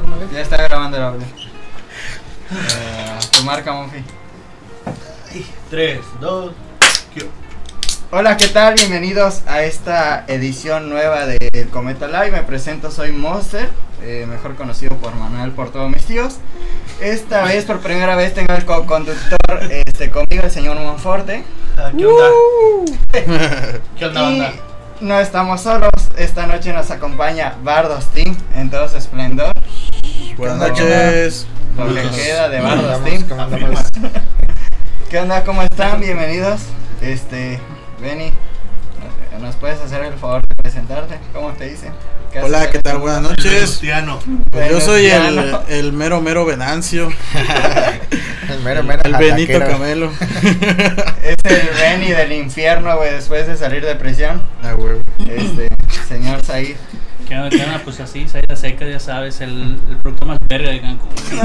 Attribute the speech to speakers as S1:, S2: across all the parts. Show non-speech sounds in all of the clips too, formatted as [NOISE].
S1: vez?
S2: Ya está grabando el audio. Eh, tu marca, Monfi.
S1: 3, 2,
S2: Hola, ¿qué tal? Bienvenidos a esta edición nueva de El Cometa Live. Me presento, soy Monster, eh, mejor conocido por Manuel por todos mis tíos. Esta vez, por primera vez, tengo el co-conductor este, conmigo, el señor Monforte.
S1: Ah, ¿Qué onda? [LAUGHS] ¿Qué onda, banda?
S2: no estamos solos, esta noche nos acompaña Bardos Team en todo su esplendor.
S3: Buenas noches.
S2: Lo que queda de Bardos
S3: Andamos,
S2: Team.
S3: ¿cómo andamos? [LAUGHS]
S2: ¿Qué onda? ¿Cómo están? Bienvenidos. Este, Benny, ¿nos puedes hacer el favor de presentarte? ¿Cómo te dicen? ¿Qué haces
S3: Hola, ¿qué tal? Buenas noches.
S1: Cristiano.
S3: Pues yo soy el, el mero mero Venancio, [LAUGHS]
S4: El mero mero
S3: el Benito
S4: jalaquero.
S3: Camelo. [LAUGHS]
S2: Es el Benny del infierno, güey, después de salir de prisión.
S3: Ah, huevo.
S2: Este, señor Said.
S5: ¿Qué onda, qué onda? Pues así, salida seca, ya sabes, el, el producto más verga de Cancún. [LAUGHS]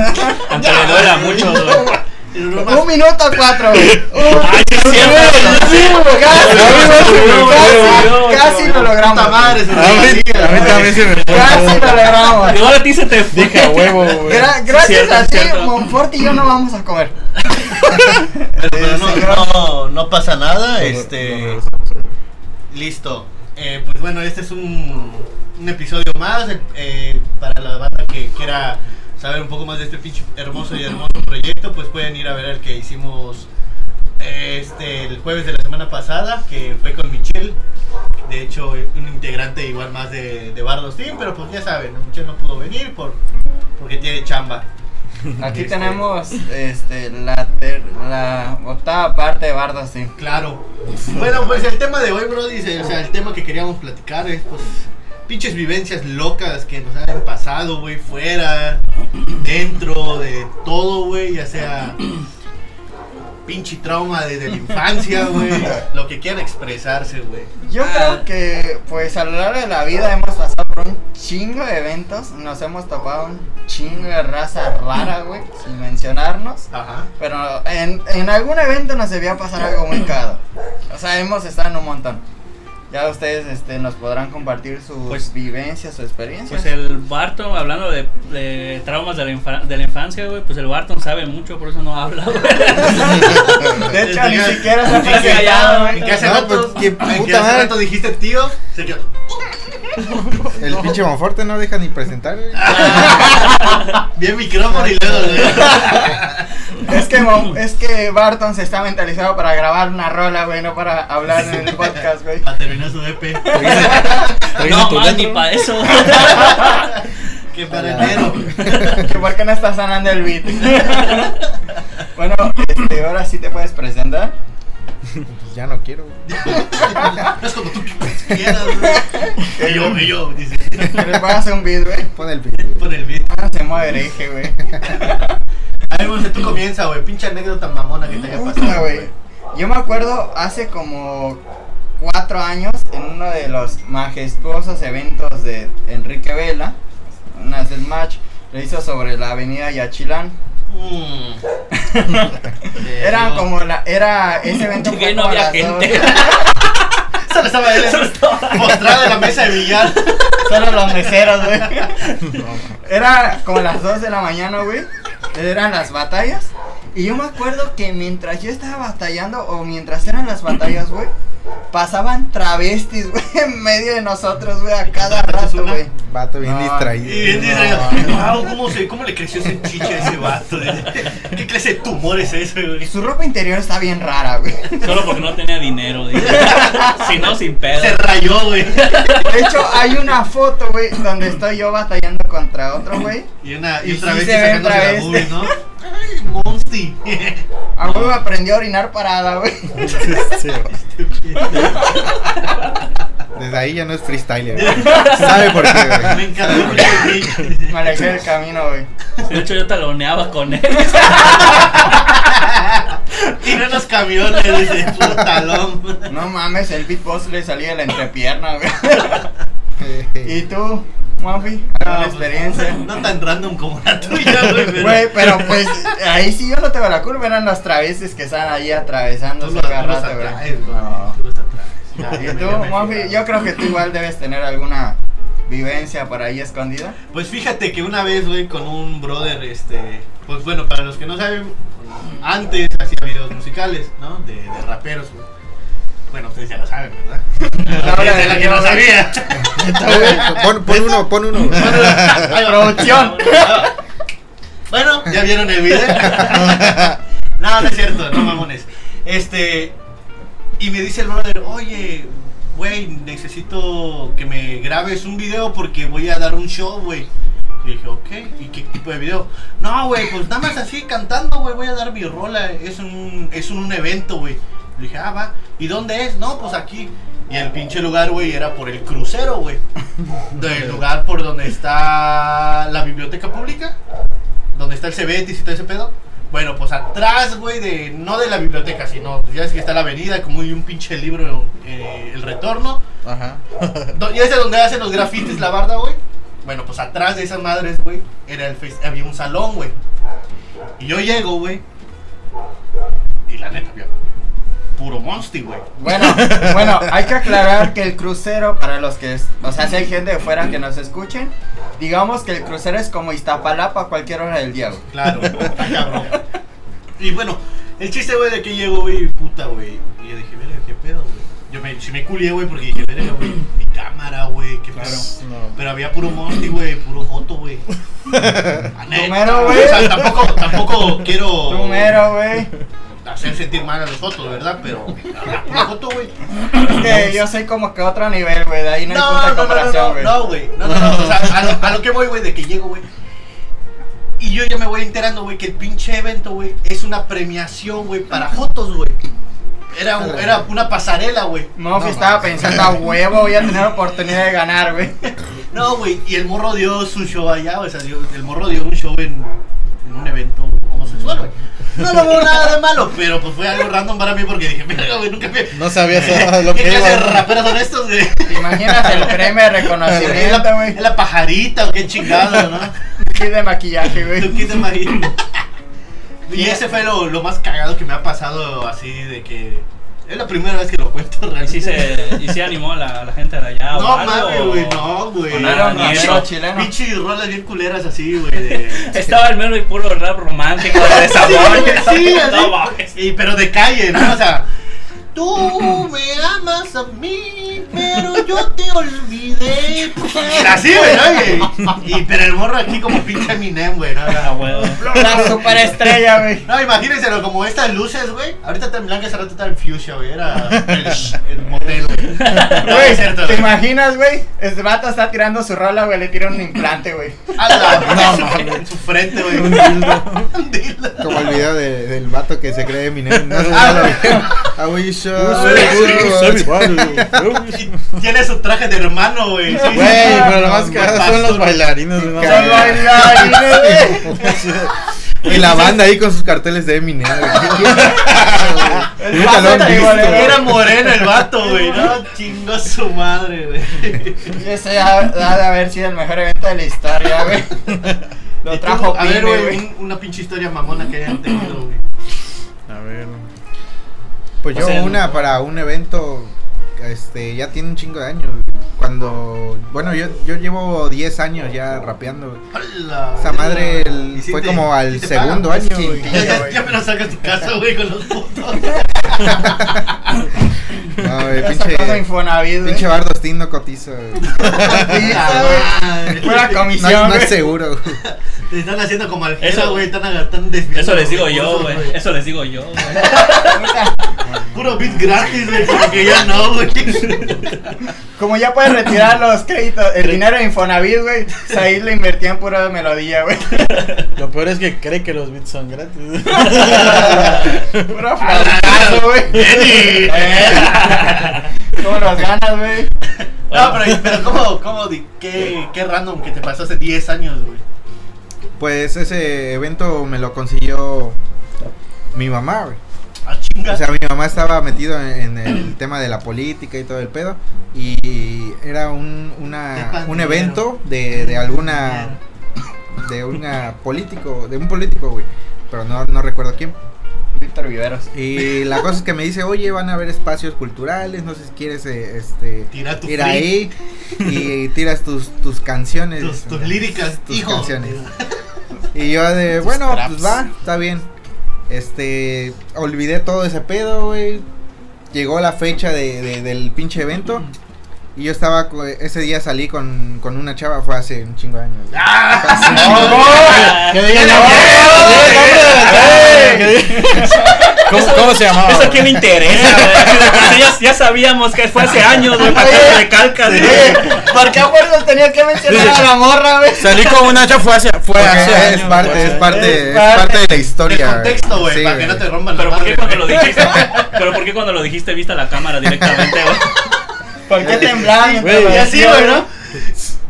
S5: Aunque le duela mucho, güey.
S2: Un minuto cuatro, güey.
S5: Ay,
S2: casi, lo logramos.
S1: Puta madre,
S3: A mí, también se me fue.
S2: Casi lo logramos.
S5: Igual a ti se te fue.
S3: Dije huevo, güey.
S2: Gra- gracias a ti. Monfort y yo no vamos a comer.
S1: Pero, no,
S2: señor.
S1: no, no pasa nada, este... Listo. Eh, pues bueno, este es un, un episodio más eh, para la banda que quiera saber un poco más de este pinche hermoso y hermoso proyecto, pues pueden ir a ver el que hicimos eh, este el jueves de la semana pasada, que fue con Michelle. De hecho, un integrante igual más de, de Bardos Team, pero pues ya saben, Michelle no pudo venir por, porque tiene chamba.
S2: Aquí
S1: Este,
S2: tenemos este, la, ter- la octava parte de Bardos Team.
S1: Claro. Bueno, pues el tema de hoy, Brody, o sea, el tema que queríamos platicar es, pues, pinches vivencias locas que nos han pasado, güey, fuera, dentro de todo, güey, ya sea pinche trauma desde la infancia, güey, [LAUGHS] lo que quieran expresarse, güey.
S2: Yo
S5: Ah.
S2: creo que, pues, a lo largo de la vida hemos pasado por un chingo de eventos. Nos hemos topado un chingo de raza rara, güey, sin mencionarnos.
S1: Ajá.
S2: Pero en, en algún evento nos debía pasar algo muy cagado. O sea, hemos estado en un montón. Ya ustedes este, nos podrán compartir sus
S5: Pues-
S2: vivencias, sus experiencias.
S5: Pues el Barton, hablando de, de traumas de la, infa- de la infancia, güey, pues el Barton sabe mucho, por eso no habla, güey. [LAUGHS]
S2: De hecho, ni siquiera se ha presentado, güey.
S1: En que hace
S4: No,
S1: rato,
S4: pues, qué
S1: en hace rato dijiste tío, se quedó.
S4: El pinche Monforte no deja ni presentar. [LAUGHS]
S1: Bien micrófono y luego, güey. [LAUGHS]
S2: Es que, Mo- es que Barton se está mentalizado para grabar una rola, güey, no para hablar en el podcast, güey.
S1: Para terminar su EP. [LAUGHS]
S3: ¿Traes
S5: No,
S3: tu
S5: más ni para eso.
S1: Que para enero.
S2: Que por qué no está sonando el beat. bueno, este, ahora sí te puedes presentar.
S4: Pues ya no quiero, güey. [LAUGHS]
S1: No es como tú quieras, güey. Y yo, y yo, dice.
S2: A hacer un beat, güey.
S4: Pon el video.
S1: Pon el beat.
S2: Ah, se mueve hereje, güey. [LAUGHS]
S1: A ver, Monse, tú comienza, güey. Pinche anécdota mamona que te haya pasado,
S2: güey.
S1: güey.
S2: Yo me acuerdo hace como cuatro años en uno de los majestuosos eventos de Enrique Vela, una del match, lo hizo sobre la avenida Yachilán.
S1: Mm. [LAUGHS]
S2: Era como la, era ese evento [LAUGHS]
S5: Llegué no había gente. [LAUGHS]
S1: Solo estaba él postrado en la mesa de billar.
S2: Solo los meseros, güey. Era como las 2 de la mañana, güey. Eran las batallas. Y yo me acuerdo que mientras yo estaba batallando, o mientras eran las batallas, güey, pasaban travestis, [LAUGHS] güey, en medio de nosotros, güey, a cada
S1: ¿Atrapaste
S2: rato, güey.
S4: Vato bien
S2: No,
S4: distraído.
S1: Y bien distraído. Wow, ¿cómo, se, ¿cómo le creció ese chiche a ese vato? [LAUGHS] ¿Qué clase de tumor es ese, güey?
S2: Su ropa interior está bien rara, güey.
S5: Solo porque no tenía dinero, dice. [LAUGHS] Si no, sin pedo.
S1: Se rayó, güey.
S2: De hecho, hay una foto, güey, donde estoy yo batallando contra otro, güey.
S1: Y una y
S2: Y
S1: otra
S2: sí
S1: vez
S2: se ve
S1: sacándose la boobie, ¿no? Ay, monsti.
S2: A huevo aprendió a orinar parada, güey. [LAUGHS]
S3: Sí.
S4: Desde ahí ya no es freestyler, güey. ¿Sabe por qué,
S1: Me
S4: güey?
S1: encantó el
S2: Me alejé del camino, güey.
S5: De hecho, yo taloneaba con él.
S1: Tiró en los camiones, dice, puro talón.
S2: No mames, el beatbox le salía de la entrepierna, güey. [LAUGHS] ¿Y tú, Mafi? ¿Alguna
S1: No,
S2: experiencia? [LAUGHS]
S1: No tan random como la tuya, [LAUGHS] güey. pero-
S2: Güey, pero pues ahí sí yo no tengo la culpa, eran los travestis que están ahí
S1: Tú
S2: atravesándose
S1: los,
S2: cada
S1: tú los
S2: rato,
S1: atraes,
S2: güey.
S1: güey.
S2: No.
S1: Tú los atraes. Ya,
S2: Y tú, Mafi, yo creo que tú igual debes tener alguna vivencia por ahí escondida?
S1: Pues fíjate que una vez, güey, con un brother, este, pues bueno, para los que no saben, antes hacía videos musicales, ¿no? De, de raperos, güey. Bueno, ustedes ya lo saben, ¿verdad? [LAUGHS]
S2: Ahora,
S1: la que no sabía.
S4: Pon, pon uno, pon uno. [LAUGHS]
S2: Producción.
S1: Bueno, ya vieron el video. [LAUGHS] no, no es cierto, no mamones. Este, y me dice el brother, oye, güey, necesito que me grabes un video porque voy a dar un show, güey. Y dije, ok, ¿y qué tipo de video? No, güey, pues nada más así cantando, güey, voy a dar mi rola. Es un, es un, evento, güey. Le dije, ah, va. ¿Y dónde es? No, pues aquí. Y el pinche lugar, güey, era por el crucero, güey. [LAUGHS] Del lugar por donde está la biblioteca pública donde está el Cebetis y todo ese pedo. Bueno, pues atrás, güey, de no de la biblioteca, sino pues ya es que está la avenida, como hay un pinche libro, eh, El Retorno.
S3: Ajá.
S1: ¿Ya es de donde hacen los grafitis la barda, güey? Bueno, pues atrás de esas madres, güey, era el había un salón, güey. Y yo llego, güey. Y la neta, había monster, güey.
S2: Bueno, [LAUGHS] bueno, hay que aclarar que el crucero, para los que, es- o sea, si hay gente de fuera que nos escuchen, digamos que el crucero es como Iztapalapa a cualquier hora del día, güey.
S1: Claro, [LAUGHS] está cabrón. Y bueno, el chiste, güey, de que llego, güey, puta, güey. Y yo dije, verga, qué pedo, güey. Yo me, sí me culié, güey, porque dije, verga, güey, mi cámara, güey, qué
S3: Claro. No.
S1: Pero había puro monty, güey, puro joto, güey. [LAUGHS] Neta,
S2: Número, güey.
S1: O sea, tampoco, tampoco quiero
S2: Número, güey.
S1: Hacer sentir mal a los jotos, ¿verdad? Pero puro joto, güey.
S2: Que yo soy como que otro nivel, güey. De ahí no hay punto de
S1: No, no, no,
S2: comparación,
S1: no,
S2: güey.
S1: no, güey. No, no, no. O sea, a lo, a lo que voy, güey, de que llego, güey. Y yo ya me voy enterando, güey, que el pinche evento, güey, es una premiación, güey, para fotos, güey. Era, era una pasarela, güey.
S4: No,
S2: estaba pensando a huevo, voy a tener oportunidad de ganar, güey. [LAUGHS]
S1: No, güey, y el morro dio su show allá, o sea, dio- el morro dio un show en, en un evento homosexual, güey. No lo veo nada de malo, pero pues fue algo random para mí porque dije, mira, güey, nunca me...
S3: No sabías [LAUGHS] a lo
S1: ¿Qué
S3: que
S1: clase de raperos son estos, güey?
S2: ¿Te imaginas el premio de
S1: ¿Es
S2: reconocimiento,
S1: la,
S2: güey?
S1: es la pajarita o qué chingado, no?
S2: Kit de maquillaje, güey.
S1: ¿Tú qué te imaginas? Y ese fue lo, lo más cagado que me ha pasado así de que... Es la primera vez que lo cuento [LAUGHS]
S5: Y
S1: realmente.
S5: sí se, y sí animó la, la gente de allá.
S1: No mames, güey, no, güey.
S2: era un chileno.
S1: Pinches rolas bien culeras así, güey. de- [LAUGHS]
S5: Estaba el mero y puro rap romántico de desamor. [LAUGHS]
S1: Sí, así.
S5: mames.
S1: Y, pero de calle, ¿no? O sea, tú me amas a mí, pero yo te olvidé. Así, güey, ¿no? Y, y- pero el morro aquí como pinche Eminem, güey, ¿no?
S5: Ah, huevo.
S2: La superestrella, güey.
S1: No, imagínenselo como estas luces, güey. Ahorita está en blanca, esa rato está en fuchsia, güey. Era el, el motel, güey. No,
S2: Güey,
S1: es cierto,
S2: ¿te imaginas, güey? Este vato está tirando su rola, güey, le tira un implante, güey.
S1: A la
S3: No,
S1: en su-
S3: mames.
S1: en su frente, güey.
S3: Un dildo.
S1: Un dildo.
S4: Como el video de- del vato que se cree Eminem. No
S1: Ah,
S4: si lo-
S1: Tiene su traje de hermano, güey.
S3: pero lo más
S1: pastor.
S3: son los bailarines. [LAUGHS]
S4: Y la banda ahí con sus carteles de Eminem. [LAUGHS]
S2: El.
S1: Era moreno el vato, güey. No, chingó su madre, güey.
S2: Ese ha, ha de haber sido el mejor evento de la historia, güey. [LAUGHS] Lo trajo
S1: A ver, güey,
S2: güey.
S1: un- una pinche historia mamona que hayan tenido, güey.
S3: A ver.
S4: Pues yo
S5: O sea,
S4: una para un evento, este, ya tiene un chingo de años. Cuando, bueno, yo, yo llevo 10 años ya rapeando.
S1: Hola.
S4: Esa madre el-
S1: ¿Y si
S4: fue
S1: te-
S4: como al
S1: si
S4: segundo
S1: pagan?
S4: año,
S2: Sí,
S4: güey. [LAUGHS]
S1: Ya, ya, ya me lo sacas tu casa, güey, con los putos. [LAUGHS]
S4: No, güey, pinche,
S2: Infonavit,
S4: pinche Bardostín no cotiza, güey. [LAUGHS]
S2: Pura
S4: No,
S2: comisión,
S4: no
S2: güey.
S4: es seguro, güey.
S1: Te están haciendo como al
S5: Eso-
S1: güey. Están, están desviando.
S5: Eso les digo yo, güey. Eso les digo yo, güey. [LAUGHS]
S1: Puro beat gratis, güey. Como que ya no, güey. [LAUGHS]
S2: Como ya puedes retirar los créditos, el dinero de Infonavit, güey. Ahí lo invertía en pura melodía, güey.
S3: Lo peor es que cree que los beats son gratis.
S2: Puro flautazo, güey. ¿Cómo los ganas, güey?
S1: No, pero, pero ¿cómo, cómo, di- qué, qué random que te pasó hace 10 años, güey?
S4: Pues ese evento me lo consiguió mi mamá, güey.
S1: Ah, chinga.
S4: O sea, mi mamá estaba metido en, en el [CLEARS THROAT] tema de la política y todo el pedo. Y era un, una, un evento de, de alguna. De una político, de un político, güey. Pero no, no recuerdo quién.
S2: Víctor Viveros.
S4: Y la cosa es que me dice, oye, van a haber espacios culturales, no sé si quieres eh, este,
S1: Tira tu
S4: ir
S1: free.
S4: ahí y tiras tus, tus canciones.
S1: Tus, tus líricas,
S4: tus
S1: hijo.
S4: canciones. [LAUGHS] Y yo de,
S3: Tus
S4: bueno,
S3: traps.
S4: pues va, está bien. Este, olvidé todo ese pedo, güey. Llegó la fecha de, de- del pinche evento. Y yo estaba, ese día salí con, con una chava, fue hace un chingo de años.
S5: Ah, [LAUGHS]
S3: Que diga
S5: eso-
S3: nombre. ¿Cómo, ¿Cómo se llamaba?
S5: Eso que me interesa, güey. [LAUGHS] ya, ya sabíamos que fue hace años, güey, para que lo recalcas, güey.
S2: ¿Por qué a fuerzas tenía que mencionar a la morra, güey?
S3: Salí con una chava fue hace, fue hace
S4: es
S3: años,
S4: parte, es parte,
S2: Es
S4: es
S2: parte
S4: parte de la
S1: El
S4: historia.
S1: contexto, güey,
S4: Sí,
S1: para que no te rompan
S5: Pero
S1: la
S5: ¿por qué
S1: madre.
S5: cuando lo dijiste? [LAUGHS] Pero ¿por qué cuando lo dijiste viste a la cámara directamente, güey?
S2: ¿Por qué temblaban?
S3: Güey,
S1: Y así, güey, ¿no?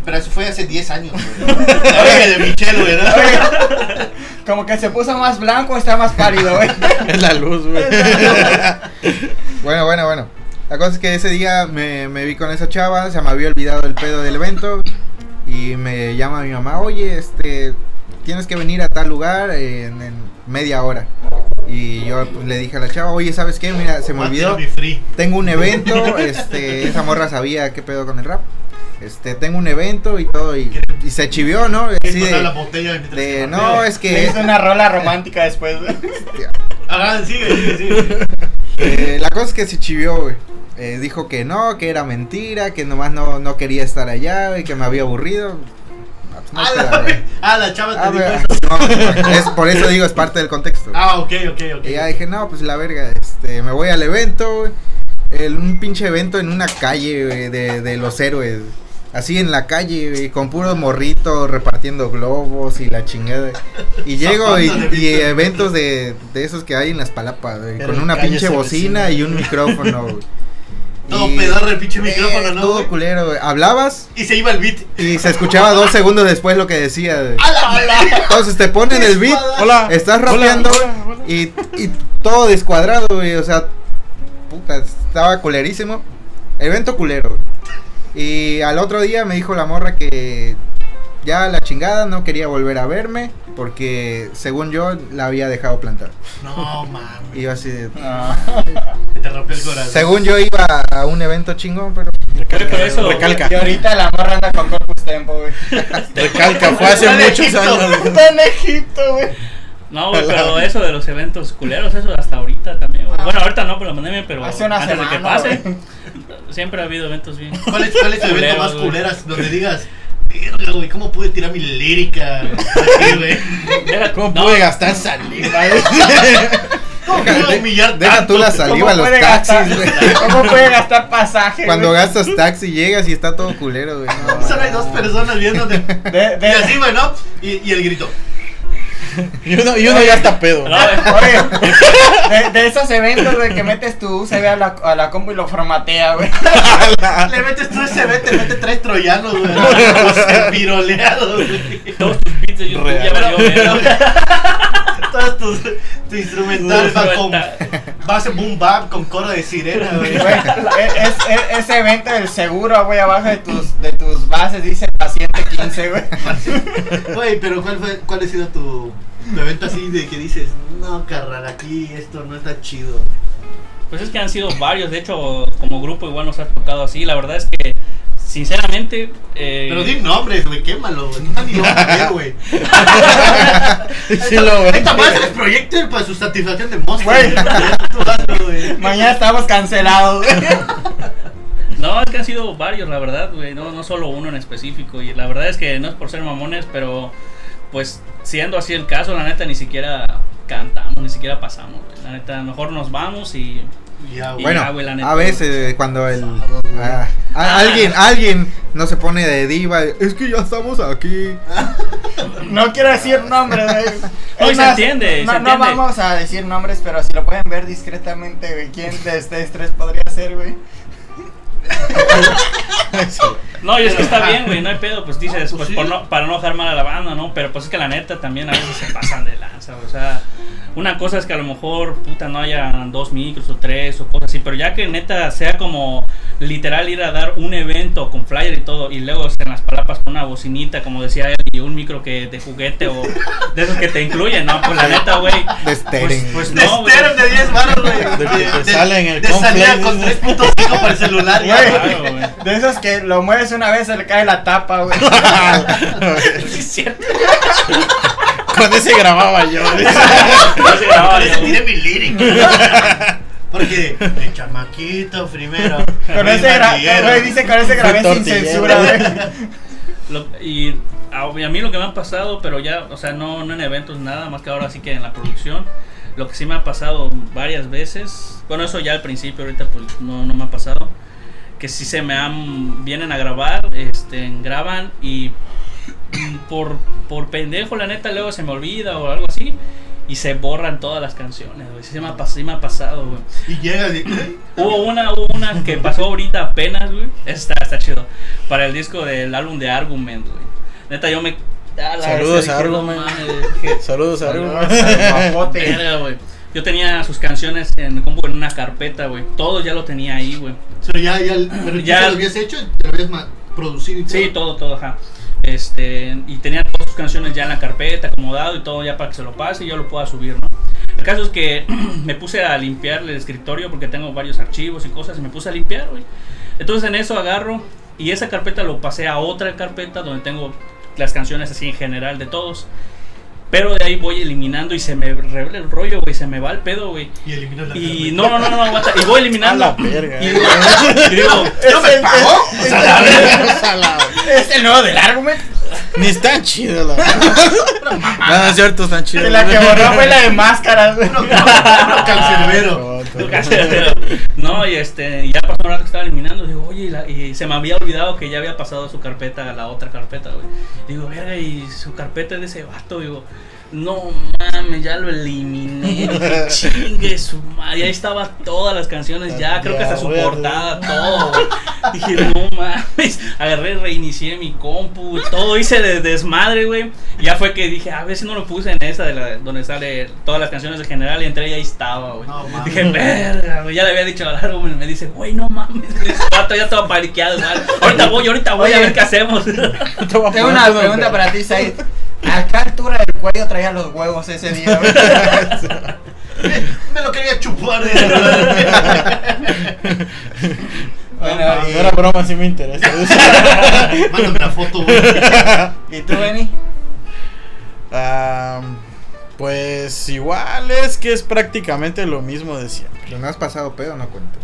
S1: Pero eso fue hace 10 años, güey. [LAUGHS] De Michelle, güey, ¿no?
S2: Como que se puso más blanco, está más pálido, güey. [LAUGHS]
S3: Es la luz, güey. [LAUGHS]
S4: Bueno, bueno, bueno. La cosa es que ese día me, me vi con esa chava, se me había olvidado el pedo del evento. Y me llama mi mamá, oye, este, tienes que venir a tal lugar en, en media hora. Y yo pues, le dije a la chava, oye, ¿sabes qué? Mira, se me olvidó. Tengo un evento, este, esa morra sabía qué pedo con el rap. Este, tengo un evento y todo, y, y se chivió, ¿no?
S1: ¿Quieres
S4: Así
S1: la botella
S4: de, no, es
S2: Le
S4: que
S2: hizo una rola romántica después, güey.
S1: Ajá, sigue, sigue, sigue.
S4: Eh, la cosa es que se chivió, güey. Eh, dijo que no, que era mentira, que nomás no, no quería estar allá, y que me había aburrido. Ah, pues no
S1: Ah, la,
S4: güey. [LAUGHS]
S1: ah, la chava te
S4: Ah,
S1: dijo
S4: güey,
S1: eso.
S4: no, es, por eso digo, es parte del contexto.
S1: Ah, ok, ok, ok.
S4: Y ya dije, no, pues la verga, este, me voy al evento, güey. El- un pinche evento en una calle, güey, de, de los héroes. Así en la calle, güey, con puros morritos repartiendo globos y la chingada. Y llego y, eventos de, de esos que hay en las palapas, güey, con una pinche bocina
S3: vecina.
S4: y un micrófono, güey. [LAUGHS]
S1: Todo pedorro el pinche
S4: Eh,
S1: micrófono, ¿no?
S4: Todo
S1: güey?
S4: culero, güey. Hablabas
S1: Y se iba el beat.
S4: y se escuchaba dos segundos después lo que decía, güey.
S1: ¡A la
S4: Entonces te ponen el beat,
S3: Hola.
S4: estás
S3: Hola,
S4: rapeando
S3: hola, hola.
S4: y, y todo descuadrado, güey. O sea, puta, estaba culerísimo. Evento culero. güey. Y al otro día me dijo la morra que ya la chingada no quería volver a verme porque según yo la había dejado plantar.
S1: No, mames.
S4: Y yo así de...
S1: Se te rompió el corazón.
S4: Según yo iba a un evento chingón, pero...
S5: Oye, pero eso-
S3: Recalca.
S2: Y ahorita la morra anda con Corpus Tempo, güey. [LAUGHS]
S3: Recalca, fue hace
S1: Está en
S3: muchos
S1: Egipto.
S3: años.
S2: Está en Egipto, güey.
S5: No, güey, pero eso de los eventos culeros, eso hasta ahorita también, güey. Bueno, ahorita no por la pandemia, pero
S2: Hace una
S5: antes de que pase. Siempre ha habido eventos bien. [LAUGHS]
S1: ¿Cuál es, cuál es tu evento
S5: Culeros,
S1: más culeras? Donde digas, "Verga, güey, ¿cómo pude tirar mi lírica? Así, güey.
S3: ¿Cómo
S5: no,
S3: pude gastar saliva? [LAUGHS]
S1: ¿Cómo pude humillar
S4: Deja
S1: tanto?
S4: tú la saliva,
S2: ¿Cómo
S4: los
S2: puede
S4: taxis,
S2: gastar-
S4: güey.
S2: ¿Cómo puede gastar pasaje?
S4: Cuando
S2: güey?
S4: gastas taxi llegas y está todo culero, güey. [LAUGHS] No,
S1: Solo hay dos personas viéndote.
S2: De,
S1: Y
S2: de,
S1: así, güey, ¿no? Y, y el grito. [LAUGHS]
S3: Y uno, y uno ya está pedo.
S5: No, [LAUGHS]
S2: de, de esos eventos, güey, que metes tu USB a la, a la compu y lo formatea, güey. [LAUGHS]
S1: Le metes tú ese te mete tres troyanos, güey. Los piroleados, güey.
S5: Todos tus YouTube
S3: Real.
S5: ya valió [LAUGHS]
S1: Todos tus, tu instrumental
S5: Tu
S1: va con
S5: instrumental.
S1: base boom bap con coro de sirena, güey.
S2: E- es, es- ese evento del seguro, güey, abajo de tus, de tus bases dice paciente 15, güey. [LAUGHS]
S1: Güey, pero ¿cuál, fue, ¿cuál ha sido tu, tu evento así de que dices, no, carnal, aquí esto no está chido?
S5: Pues es que han sido varios, de hecho, como grupo igual nos ha tocado así. La verdad es que, sinceramente. Eh,
S1: Pero di nombres, güey, quémalo, güey. No [LAUGHS] güey. Esta madre es proyecto para su satisfacción de monstruo.
S2: Güey. [LAUGHS] Mañana estamos cancelados, güey. [LAUGHS]
S5: No, es que han sido varios, la verdad, güey. No, no solo uno en específico. Y la verdad es que no es por ser mamones, pero pues siendo así el caso, la neta ni siquiera cantamos, ni siquiera pasamos. güey. La neta, mejor nos vamos y.
S1: Ya.
S4: Bueno,
S5: Ya,
S4: a veces eh, cuando el ah, a-
S5: Ah.
S4: alguien alguien no se pone de diva, es que ya estamos aquí. [LAUGHS]
S2: No quiero decir nombres, güey. [LAUGHS]
S5: No, y
S2: Es
S5: se entiende,
S2: No,
S5: se
S2: no
S5: entiende.
S2: vamos a decir nombres, pero si lo pueden ver discretamente, güey. ¿Quién de ustedes tres podría ser, güey? [LAUGHS]
S5: No, y es que está bien, güey, no hay pedo, pues dices,
S1: pues
S5: pues,
S1: sí.
S5: por no, para no dejar mal a la banda, ¿no? Pero pues es que la neta también a veces se pasan de lanza, güey, o sea, una cosa es que a lo mejor, puta, no haya dos micros o tres o cosas así, pero ya que neta sea como literal ir a dar un evento con flyer y todo, y luego en las palapas con una bocinita, como decía él, y un micro que de juguete o de esos que te incluyen, ¿no? Pues la neta, güey.
S4: De
S5: Pues,
S4: Steren.
S5: pues
S1: De
S5: no, güey.
S1: Steren de 10 baros, güey.
S3: De que te sale en el
S1: de salida con
S3: ¿no?
S1: 3.5 para el celular,
S2: Güey.
S5: Claro, güey.
S2: De esos que lo mueves una vez se le cae la tapa, güey. [LAUGHS] [LAUGHS]
S5: Sí, es cierto.
S3: Con ese grababa yo.
S5: No se grababa yo.
S1: tiré mi lírica. Porque el chamaquito primero.
S2: Con ese
S1: mi
S2: gra-
S1: mandillero.
S2: güey, dice con ese grabé sin censura, güey. [LAUGHS]
S5: Y a, a mí lo que me ha pasado, pero ya, o sea, no, no en eventos nada, más que ahora sí que en la producción, lo que sí me ha pasado varias veces, bueno, eso ya al principio, ahorita pues no, no me ha pasado, que si se me han, vienen a grabar, este, graban y por, por pendejo, la neta, luego se me olvida o algo así. Y se borran todas las canciones, güey. Sí me ha, pas- sí me ha pasado, güey.
S1: Y llegas y.
S5: Hubo una, hubo una que pasó ahorita apenas, güey. Está, está chido. Para el disco del álbum de Argument, güey. Neta, yo me. a la
S3: Saludos a Argument. Saludos a
S2: Guapote.
S5: verga, güey. Yo tenía sus canciones en compu en una carpeta, güey. Todo ya lo tenía ahí, güey.
S1: Pero ya, ya, pero
S5: Ya-
S1: lo habías hecho, te lo habías producido y todo.
S5: Sí, todo, todo, ajá. Este, y tenía todas sus canciones ya en la carpeta, acomodado y todo ya para que se lo pase y yo lo pueda subir, ¿no? El caso es que [CLEARS THROAT] me puse a limpiar el escritorio porque tengo varios archivos y cosas y me puse a limpiar, güey. Entonces en eso agarro y esa carpeta lo pasé a otra carpeta donde tengo las canciones así en general de todos. Pero de ahí voy eliminando y se me revela el rollo, güey, se me va el pedo, güey.
S1: Y eliminas la
S5: Y no, no, no, no, aguanta. Y voy eliminando.
S3: A la verga.
S5: Y, digo, [LAUGHS]
S1: ¿No me pagó? [LAUGHS]
S2: Es, el nuevo del argument.
S3: Ni están chidos, la No, no es cierto, están chidos.
S2: La que borró fue la de máscaras, güey.
S1: Uno [LAUGHS] cancerbero.
S5: No, y este, y ya pasó un rato que estaba eliminando, digo, oye, y, la- y se me había olvidado que ya había pasado su carpeta a la otra carpeta, güey. Digo, verga, y su carpeta es de ese vato, digo, no mames, ya lo eliminé, [LAUGHS] dije, chingue su madre, y ahí estaba todas las canciones ya, creo que hasta su portada, todo, güey. Dije, no mames, agarré, reinicié mi compu, todo hice de desmadre, güey. Y ya fue que dije, a ver si no lo puse en esa de la, donde sale todas las canciones de general y entré y ahí estaba, güey.
S1: No mames.
S5: Dije, verga, güey, ya le había dicho a largo, me dice, güey, no mames, vato ya estaba paniqueado, güey. Ahorita voy, ahorita voy a ver qué hacemos. [LAUGHS]
S2: Tengo una pregunta para ti, Said. ¿A qué altura del cuello traía los huevos ese [LAUGHS] día? [LAUGHS]
S1: Me lo quería chupar. de [LAUGHS]
S2: Bueno,
S3: No era broma, sí me interesa.
S1: Mándame la foto, güey.
S2: ¿Y tú, Benny?
S3: Ah, pues igual es que es prácticamente lo mismo de siempre.
S4: Si no has pasado pedo, no cuento.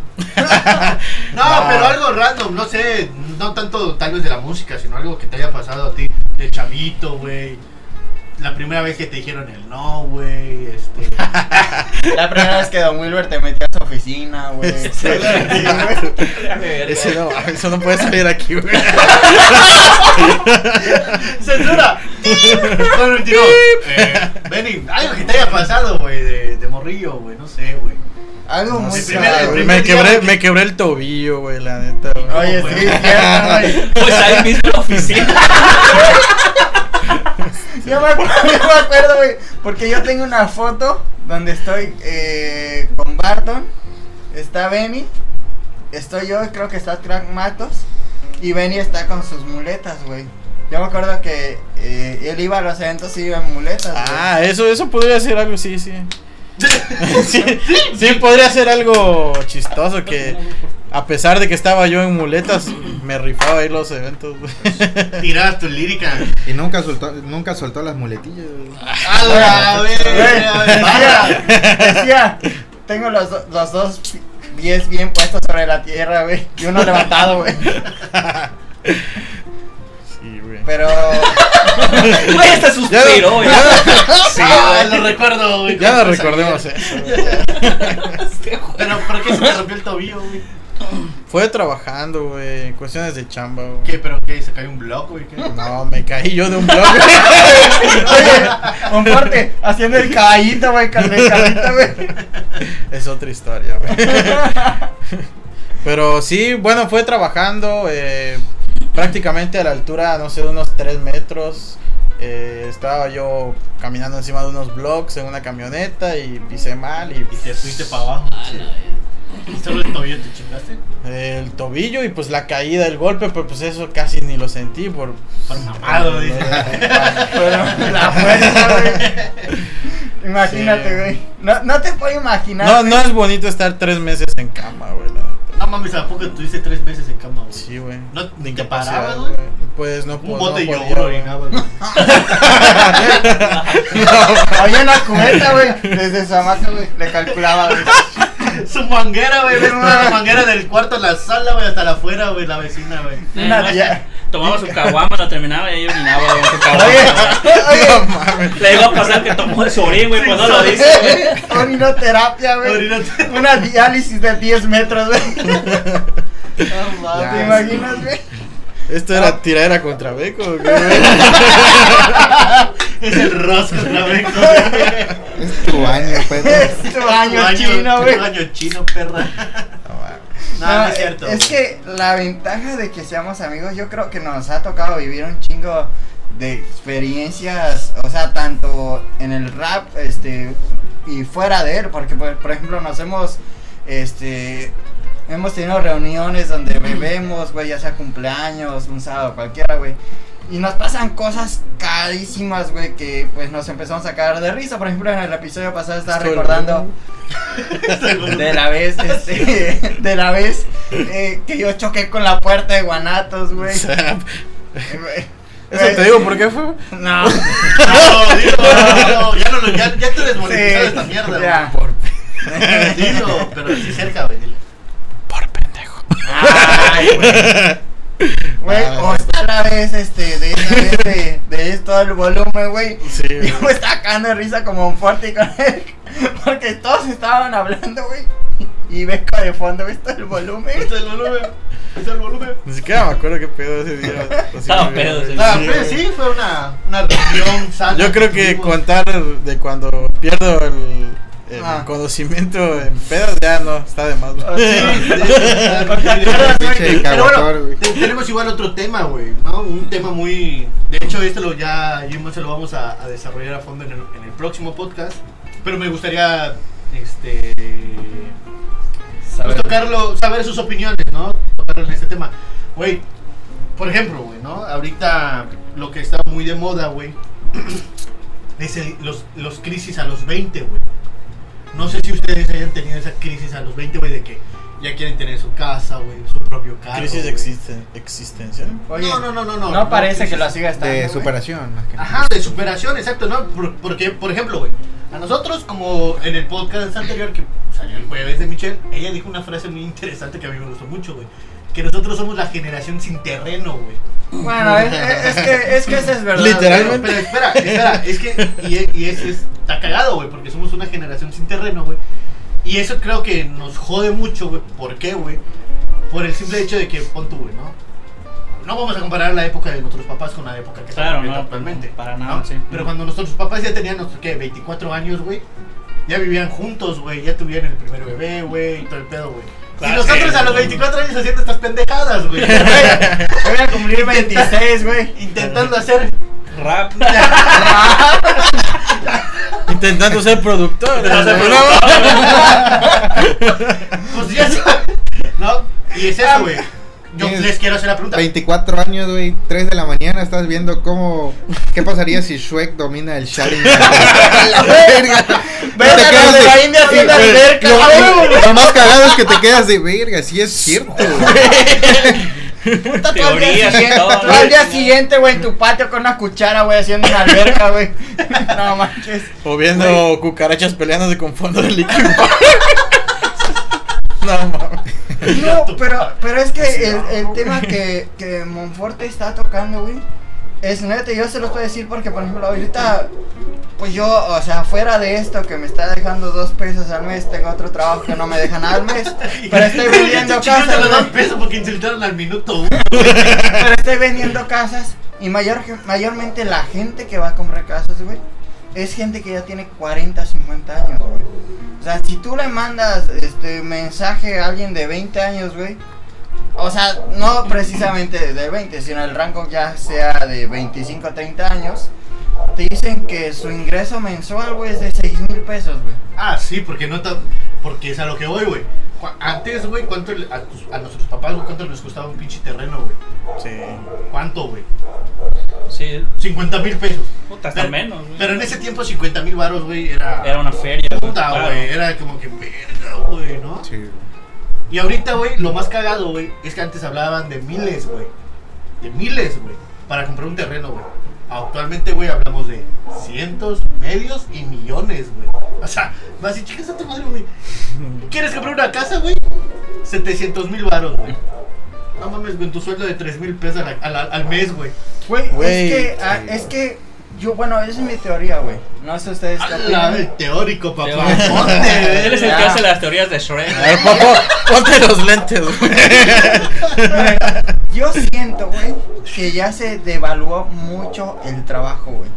S1: No,
S3: No.
S1: pero algo random, no sé, no tanto tal vez de la música, sino algo que te haya pasado a ti de chavito, güey. La primera vez que te dijeron el no, güey, este... [LAUGHS]
S2: La primera vez que Don Wilber te metió a su oficina, güey. [LAUGHS] [LAUGHS]
S3: Ese no, eso no puede salir aquí, güey.
S1: ¡Censura! bueno, digo, eh, Benny, algo que te haya pasado, güey, de, de morrillo, güey, no sé, güey.
S2: Algo muy
S1: primer-
S3: Me quebré, me quebré el tobillo, güey, la neta. güey.
S2: Oye, sí.
S5: Pues ahí mismo en la oficina. [LAUGHS]
S2: Yo me acuerdo, [LAUGHS] yo me acuerdo, güey, porque yo tengo una foto donde estoy eh, con Barton, está Benny, estoy yo, creo que está Crack Matos, y Benny está con sus muletas, güey. Yo me acuerdo que eh, él iba a los eventos y iba en muletas, güey.
S3: Ah, eso, eso podría ser algo, sí, sí. [LAUGHS] sí, sí, podría ser algo chistoso que a pesar de que estaba yo en muletas, me rifaba ahí los eventos. güey.
S1: Tirabas tu lírica.
S4: Y nunca soltó, nunca soltó las muletillas. güey.
S1: ¡A verga!
S2: decía, decía, tengo los, los dos pies bien puestos sobre la tierra, güey, y uno levantado, güey.
S3: Sí, güey.
S2: Pero
S5: Güey, hasta suspiró,
S3: Ya.
S1: Sí, güey, lo recuerdo, güey.
S3: Ya
S1: cuando
S3: recordemos eso. [LAUGHS]
S1: Pero, ¿por qué se te rompió el tobillo, güey? [CLEARS THROAT]
S3: Fue trabajando, güey, cuestiones de chamba, güey.
S1: ¿Qué? ¿Pero qué? ¿Se cayó un blog, güey? ¿Qué?
S3: No, me caí yo de un blog. [LAUGHS]
S2: Oye, haciendo el caballito, güey, [LAUGHS]
S3: es otra historia, güey. [LAUGHS] Pero sí, bueno, fue trabajando eh, prácticamente a la altura, no sé, de unos 3 metros. eh, estaba yo caminando encima de unos blocks en una camioneta y pisé mal y
S1: Y te fuiste para abajo.
S5: Ah, verga.
S1: ¿Y solo el tobillo te chingaste?
S3: el tobillo y pues la caída, el golpe, pero pues eso casi ni lo sentí por...
S1: Por mamado, dice.
S2: Pero la [LAUGHS] fuerza, güey. Imagínate,
S3: Sí.
S2: güey. No, no te puedo imaginar.
S3: No,
S2: güey.
S3: no es bonito estar tres meses en cama, güey.
S1: Ah, mames, ¿a poco tuviste tres meses en cama, güey?
S3: Sí, güey.
S1: ¿No te
S3: incapacidad,
S1: parabas, güey?
S3: Pues no
S1: Un
S3: puedo.
S1: bote de
S3: no podía,
S1: yogur
S3: güey. [LAUGHS] [LAUGHS]
S2: Había una cubeta, güey. Desde su hamaca, güey. Le calculaba, güey. [LAUGHS]
S1: Su manguera, güey. ves una manguera del cuarto a la sala, güey, hasta la afuera, güey, la vecina, güey.
S5: Eh, Tomaba su caguama, la terminaba y ahí orinaba güey, en su caguama.
S2: Oye, [LAUGHS] oye.
S3: No mames.
S5: Le iba a pasar que tomó de su orín, güey, pues no lo dice, güey.
S2: Orinoterapia, güey.
S1: Orinoterapia.
S2: Una diálisis de 10 metros, güey. [LAUGHS] No mames, ¿Te imaginas, güey?
S3: Esto era tiradera contra Beco. [LAUGHS]
S1: Es el rosco otra vez, güey.
S4: Es tu año, Pedro.
S2: Es tu año
S1: Tu
S2: chino,
S1: tu
S2: güey.
S1: año chino, perra.
S3: No, mames.
S1: No,
S2: No,
S1: no es cierto.
S2: Es que la ventaja de que seamos amigos, yo creo que nos ha tocado vivir un chingo de experiencias, o sea, tanto en el rap, este, y fuera de él, porque por, por ejemplo nos hemos, este, hemos tenido reuniones donde bebemos, [CLEARS THROAT] güey, ya sea cumpleaños, un sábado cualquiera, güey. Y nos pasan cosas carísimas, güey, que pues nos empezamos a cagar de risa. Por ejemplo, en el episodio pasado estaba
S3: Estoy
S2: recordando [LAUGHS] de la vez, este, de la vez eh, que yo choqué con la puerta de Guanatos, güey. Güey.
S3: Eso te digo, ¿por qué fue?
S2: No. [LAUGHS]
S1: No, dilo, no, ya no lo, ya, ya te desmonetizado
S2: Sí,
S1: esta mierda,
S2: ya.
S3: Por,
S1: güey. [LAUGHS] Dilo, pero así cerca, güey, dilo.
S2: Ay, güey. [LAUGHS] Güey, o está la vez, este, de esa vez de, de esto el volumen, güey.
S3: Sí,
S2: Y [LAUGHS] yo me estaba cagando de risa como un fuerte con él. [LAUGHS] Porque todos estaban hablando, güey. Y Beco de fondo, güey, está el volumen.
S1: Está el volumen. Está el volumen.
S3: Ni siquiera me acuerdo qué pedo ese día.
S5: Estaba pedo ese
S3: Sí,
S1: pero
S3: güey.
S1: sí, fue una, una reunión sana.
S3: Yo creo que contar de cuando pierdo el, el
S2: Ah.
S3: conocimiento en pedas ya no está de más.
S1: tenemos igual otro tema, güey, ¿no? Un tema muy... De hecho, este lo ya, y Monse lo vamos a, a desarrollar a fondo en el, en el próximo podcast. Pero me gustaría, este... Pues tocarlo, saber sus opiniones, ¿no? Tocarlo en este tema. Güey, por ejemplo, güey, ¿no? Ahorita lo que está muy de moda, güey, [CLEARS THROAT] es el- los, los crisis a los 20, güey. No sé si ustedes hayan tenido esa crisis a los 20, güey, de que ya quieren tener su casa, güey, su propio carro.
S3: Crisis existen, existencial.
S2: Oye,
S1: no, no, no, no, no.
S2: no parece que lo siga estando.
S4: De superación, más que nada.
S1: Ajá, de superación, exacto, ¿no? Por- porque, por ejemplo, güey, a nosotros, como en el podcast anterior que salió el jueves de Michelle, ella dijo una frase muy interesante que a mí me gustó mucho, güey. Que nosotros somos la generación sin terreno, güey.
S2: Bueno, es, es- es que, es que eso es verdad.
S3: Literalmente.
S1: Pero, pero espera, espera, es que, y, y eso es- está cagado, güey, porque somos una generación sin terreno, güey. Y eso creo que nos jode mucho, güey. ¿Por qué, güey? Por el simple hecho de que, pon tú, güey, ¿no? No vamos a comparar la época de nuestros papás con la época que
S5: Claro, no,
S1: actualmente.
S5: para nada,
S1: ¿no?
S5: sí.
S1: Pero cuando nuestros papás ya tenían, nuestros, ¿qué? 24 años, güey. Ya vivían juntos, güey. Ya tuvieron el primer bebé, güey. Y todo el pedo, güey. Y nosotros a los
S5: no,
S1: 24 años haciendo estas pendejadas, güey. [LAUGHS]
S2: Voy a cumplir [LAUGHS] 26, güey.
S1: Intentando hacer
S5: Rap. [LAUGHS]
S3: Intentando ser productor.
S5: ser
S1: Pues ya sabes. ¿No? Y es eso, güey. Yo les quiero hacer la pregunta.
S4: 24 años, güey, 3 de la mañana estás viendo cómo. ¿Qué pasaría si Shrek domina el Sharingan? [LAUGHS] la verga.
S2: Ves
S4: Te
S2: a
S4: quedas
S2: de la India haciendo alberca,
S4: lo, lo- lo más cagado es que te quedas de verga, sí es cierto, güey.
S2: Puta, tú al día
S5: Teorías
S2: día siguiente, güey, en tu patio con una cuchara, güey, haciendo una alberca, güey. [LAUGHS] No manches.
S3: O viendo cucarachas peleándose con fondo de líquido. [LAUGHS] no mames.
S2: No, pero, pero es que el, el tema que, que Monforte está tocando, güey, es neta, yo se los puedo decir porque, por ejemplo, ahorita, pues yo, o sea, fuera de esto que me está dejando dos pesos al mes, tengo otro trabajo que no me deja nada al mes, [LAUGHS] pero estoy vendiendo casas,
S1: los dos pesos porque insultaron al minuto uno. [LAUGHS]
S2: pero estoy vendiendo casas y mayor, mayormente la gente que va a comprar casas, güey, es gente que ya tiene 40, 50 años, güey. O sea, si tú le mandas este mensaje a alguien de 20 años, güey, o sea, no precisamente de 20, sino el rango ya sea de 25 a 30 años, te dicen que su ingreso mensual, güey, es de 6 mil pesos, güey.
S1: Ah, sí, porque no ta- porque es a lo que voy, güey. Antes, güey, ¿cuánto le- a, tus- a nuestros papás, güey, cuánto les costaba un pinche terreno, güey?
S3: Sí.
S1: ¿Cuánto, güey?
S5: Sí,
S1: 50 mil pesos.
S5: puta, hasta
S1: Pero-
S5: menos, güey.
S1: Pero en ese tiempo 50 mil baros, güey, era...
S5: Era una feria, güey,
S1: Puta,
S5: claro.
S1: güey, era como que verga, güey, ¿no?
S4: Sí.
S1: Y ahorita, güey, lo más cagado, güey, es que antes hablaban de miles, güey. De miles, güey, para comprar un terreno, güey. Actualmente, güey, hablamos de cientos, medios y millones, güey. O sea, vas y chicas a tu madre, güey. ¿Quieres comprar una casa, güey? 700 mil baros, güey. No mames, güey, tu sueldo de 3 mil pesos al, al- al mes, güey.
S2: Güey, es que, ah,
S3: sí.
S2: es que, yo, bueno, esa es mi teoría, güey. No sé ustedes qué
S1: Ala,
S2: opinan.
S1: el teórico, papá.
S5: Teórico. [LAUGHS]
S1: Ponte,
S5: Él es el que hace las teorías de Shrek.
S3: A ver, papá, ponte los lentes, güey. [LAUGHS]
S2: Yo siento, güey, que ya se devaluó mucho el trabajo, güey.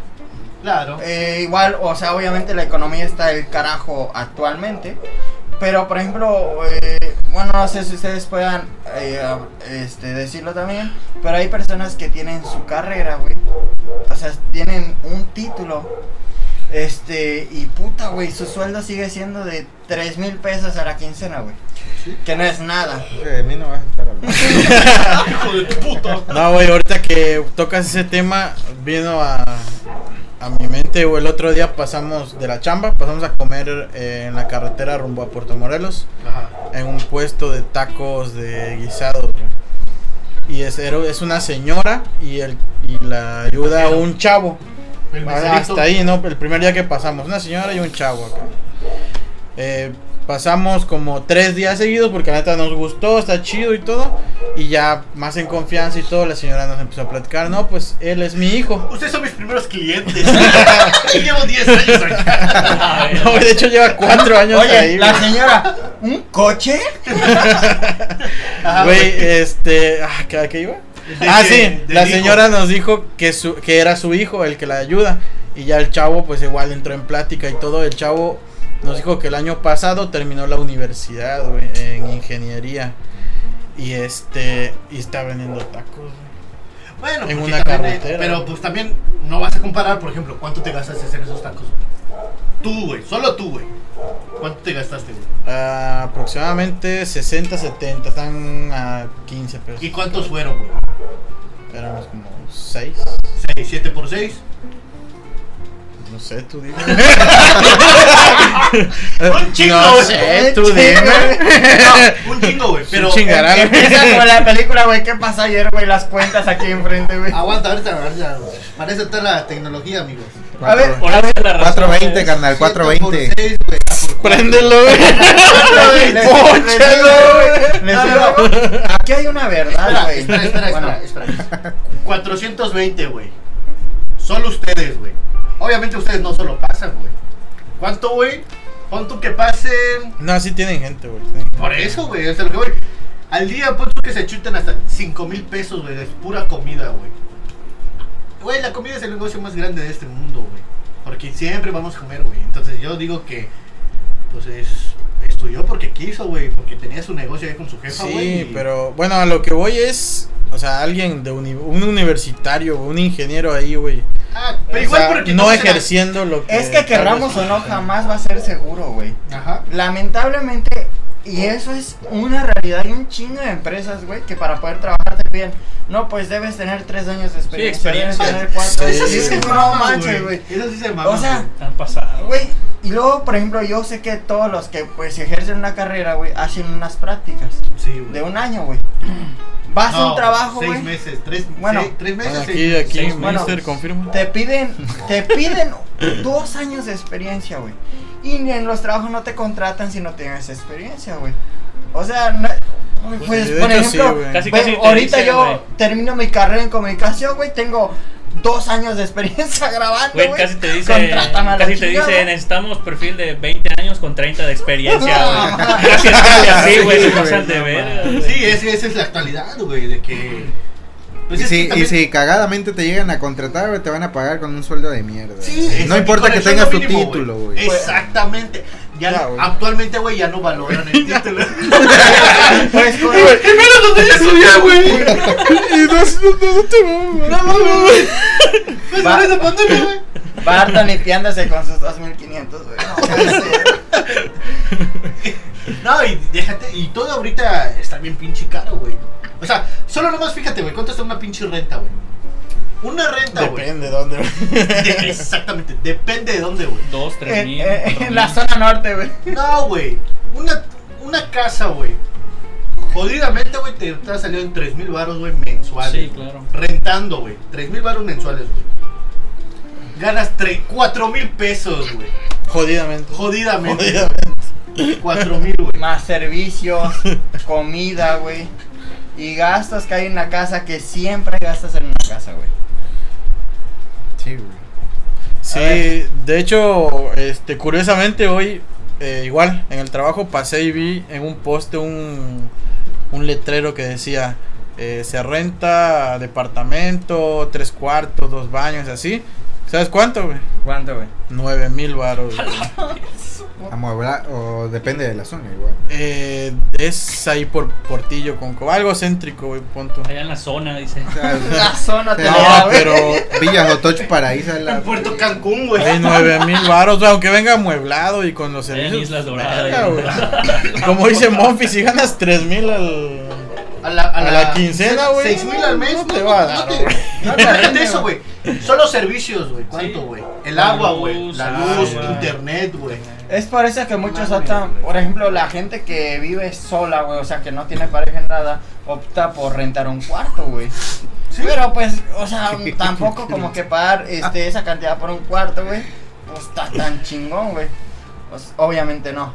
S1: Claro.
S2: Eh, igual, o sea, obviamente la economía está del carajo actualmente. Pero, por ejemplo, eh, bueno, no sé si ustedes puedan eh, este, decirlo también. Pero hay personas que tienen su carrera, güey. O sea, tienen un título. Este, y puta, güey, su sueldo sigue siendo de 3 mil pesos a la quincena, güey. Que no es nada.
S4: De mí no vas a estar hablando. [LAUGHS]
S1: Hijo de tu puta.
S3: No, güey, ahorita que tocas ese tema, vino a, a mi mente, güey. El otro día pasamos de la chamba, pasamos a comer eh, en la carretera rumbo a Puerto Morelos,
S1: Ajá.
S3: en un puesto de tacos de guisados. Y es, es una señora y, el, y la ayuda a un chavo. Ah. Hasta ahí, ¿no? El primer día que pasamos, una señora y un chavo acá. Eh, pasamos como tres días seguidos porque la neta nos gustó, está chido y todo. Y ya más en confianza y todo, la señora nos empezó a platicar, no, pues él es mi hijo.
S1: Ustedes son mis primeros clientes. [LAUGHS] Llevo 10 años acá. [LAUGHS]
S3: No, de hecho lleva cuatro años
S2: Oye,
S3: ahí.
S2: la
S3: güey.
S2: señora, ¿un coche? [LAUGHS]
S1: Ajá,
S3: Güey, este, ah, ¿qué, a qué iba?
S1: ¿De
S3: Ah, sí,
S1: ¿Del
S3: la
S1: hijo?
S3: señora nos dijo que, su, que era su hijo el que la ayuda. Y ya el chavo, pues igual entró en plática y todo. El chavo nos dijo que el año pasado terminó la universidad, güey, en ingeniería. Y este, y está vendiendo tacos, güey.
S1: Bueno,
S3: En una
S1: también, eh,
S3: carretera.
S1: Pero pues también no vas a comparar, por ejemplo, cuánto te gastaste en esos tacos. Tú, güey, solo tú, güey. ¿Cuánto te gastaste, güey?
S3: Ah, aproximadamente 60, 70, están a 15 pesos.
S1: ¿Y cuántos fueron, güey?
S3: Éramos como 6,
S1: 6, 7 por 6.
S3: No sé, tú dime. [LAUGHS]
S1: Un chingo,
S3: no
S1: güey.
S3: sé, tú dime.
S1: No, un chingo, güey. Pero.
S3: chingará.
S2: Empieza con la película, güey, ¿qué pasó ayer, güey? Las cuentas aquí enfrente, güey.
S1: Aguanta, ahorita, ahorita. Para eso está la tecnología, amigos.
S2: A ver,
S5: Por la razón,
S4: 420,
S5: güey.
S4: carnal,
S1: 7 por
S4: 420.
S1: 6, güey. ah, por cuatro. [LAUGHS]
S3: Préndelo, güey.
S2: Algo. Aquí hay una verdad, güey.
S1: espera, espera, espera, [LAUGHS] espera. 420, güey. Solo ustedes, güey. Obviamente ustedes no solo pasan, güey. ¿Cuánto, güey? ¿Cuánto que pasen?
S3: No, sí tienen gente, güey.
S1: Por eso, güey. Es lo que voy. Al día, tú que se chuten hasta 5 mil pesos, güey. De pura comida, güey. Güey, la comida es el negocio más grande de este mundo, güey. Porque siempre vamos a comer, güey. Entonces yo digo que, pues es. Estudió porque quiso, güey. Porque tenía su negocio ahí con su jefa, güey.
S3: Sí,
S1: y-
S3: pero bueno, a lo que voy es, o sea, alguien de uni- un universitario, un ingeniero ahí, güey.
S1: Ah, pero
S3: O
S1: igual
S3: sea,
S1: porque
S3: no
S1: la-
S3: ejerciendo lo que
S2: Es que querramos o no, jamás va a ser seguro, güey.
S1: Ajá.
S2: Lamentablemente, y eso es una realidad, hay un chingo de empresas, güey, que para poder trabajarte bien, no, pues debes tener tres años de experiencia,
S5: experiencia.
S2: debes tener cuatro.
S3: Sí,
S1: Eso sí se
S2: no manches, güey.
S1: Eso sí se mama.
S2: O sea.
S5: Han pasado.
S2: Güey, y luego, por ejemplo, yo sé que todos los que pues ejercen una carrera, güey, hacen unas prácticas
S1: Sí, güey.
S2: de un año, güey. Vas a un trabajo,
S1: Seis
S2: güey.
S1: meses, tres,
S2: Bueno.
S1: seis- tres meses.
S3: Bueno,
S1: seis
S3: aquí, aquí,
S5: Seis.
S3: Mister, confirma.
S2: Te piden, te piden dos años de experiencia, güey. Y en los trabajos no te contratan si no tienes experiencia, güey. O sea, no- pues,
S3: de
S2: por ejemplo,
S3: sí, güey.
S5: Casi,
S2: güey,
S5: casi te
S2: ahorita
S5: dicen,
S2: yo termino mi carrera en comunicación, güey, tengo dos años de experiencia [LAUGHS] grabando,
S5: Güey, casi te dice,
S2: Contrátame a la
S5: casi te
S2: chingada.
S5: dice, necesitamos perfil de 20 años con 30 de experiencia,
S2: No. [LAUGHS]
S5: güey. Casi sale así, güey,
S3: Sí,
S1: esa es la actualidad, güey, de que... Pues
S4: Y si, y
S1: también-
S4: si cagadamente te llegan a contratar, te van a pagar con un sueldo de mierda.
S1: Sí,
S4: no importa que tengas tu
S1: mínimo,
S4: título, güey.
S1: Exactamente. Ya, no- actualmente, güey, ya no valoran el [LAUGHS] título. [LAUGHS]
S2: Pues, con-
S1: y menos donde yo estudié, güey.
S3: Y no, no, no te
S1: No mames, güey. [LAUGHS] Pues
S2: Va.
S1: ahora esa pandemia, güey.
S2: Barton limpiándose con sus 2500, güey. No.
S1: No, y déjate, y todo ahorita está bien pinche caro, güey. O sea, solo nomás fíjate, güey, ¿cuánto está una pinche renta, güey? Una renta, güey.
S3: Depende de dónde.
S1: De- exactamente, depende de dónde, güey.
S5: Dos, tres
S2: en,
S5: mil.
S2: en-
S5: cuatro
S2: en la
S5: mil.
S2: zona norte, güey.
S1: No, güey. Una, una casa, güey. Jodidamente, güey, te, ha salido en 3 mil baros, güey, mensuales.
S5: Sí, claro.
S1: Rentando, güey. 3 mil baros mensuales, güey. Ganas 4 mil pesos, güey.
S3: Jodidamente.
S1: Jodidamente.
S3: Jodidamente.
S1: 4 mil, güey.
S2: Más servicios, comida, güey. Y gastos que hay en la casa que siempre gastas en una casa, güey.
S4: Sí, güey.
S3: Sí, de hecho, este, curiosamente hoy, eh, igual, en el trabajo pasé y vi en un poste un, un letrero que decía, eh, se renta departamento, tres cuartos, dos baños, así. ¿Sabes cuánto, güey?
S2: ¿Cuánto, güey?
S3: Nueve mil baros. [LAUGHS]
S4: Amueblar, o depende de la zona, igual.
S3: Eh, es ahí por Portillo, con Co- algo céntrico, güey, punto.
S5: Allá en la zona, dice. [LAUGHS]
S4: O sea,
S2: La zona te
S4: No,
S2: da,
S3: pero
S4: Villas Otoch Paraíso.
S1: En
S4: La...
S1: Puerto Cancún, güey.
S3: hay nueve mil baros, güey, aunque venga amueblado y con los
S5: Allá en
S3: servicios.
S5: Islas Doradas.
S3: Como dice Monfi, si ganas tres mil al...
S1: A la,
S3: A la quincena, güey,
S1: 6 mil al mes.
S3: no te va a dar, güey.
S1: No te Déjate eso, güey. Solo servicios, güey. ¿Cuánto, güey? El agua, güey. La luz, internet, güey.
S2: Es por eso que muchos optan, por ejemplo, la gente que vive sola, güey, o sea, que no tiene pareja en nada, opta por rentar un cuarto, güey. Pero pues, o sea, [LAUGHS] tampoco como que pagar este, esa cantidad por un cuarto, güey, pues está tan chingón, güey. Pues, obviamente no,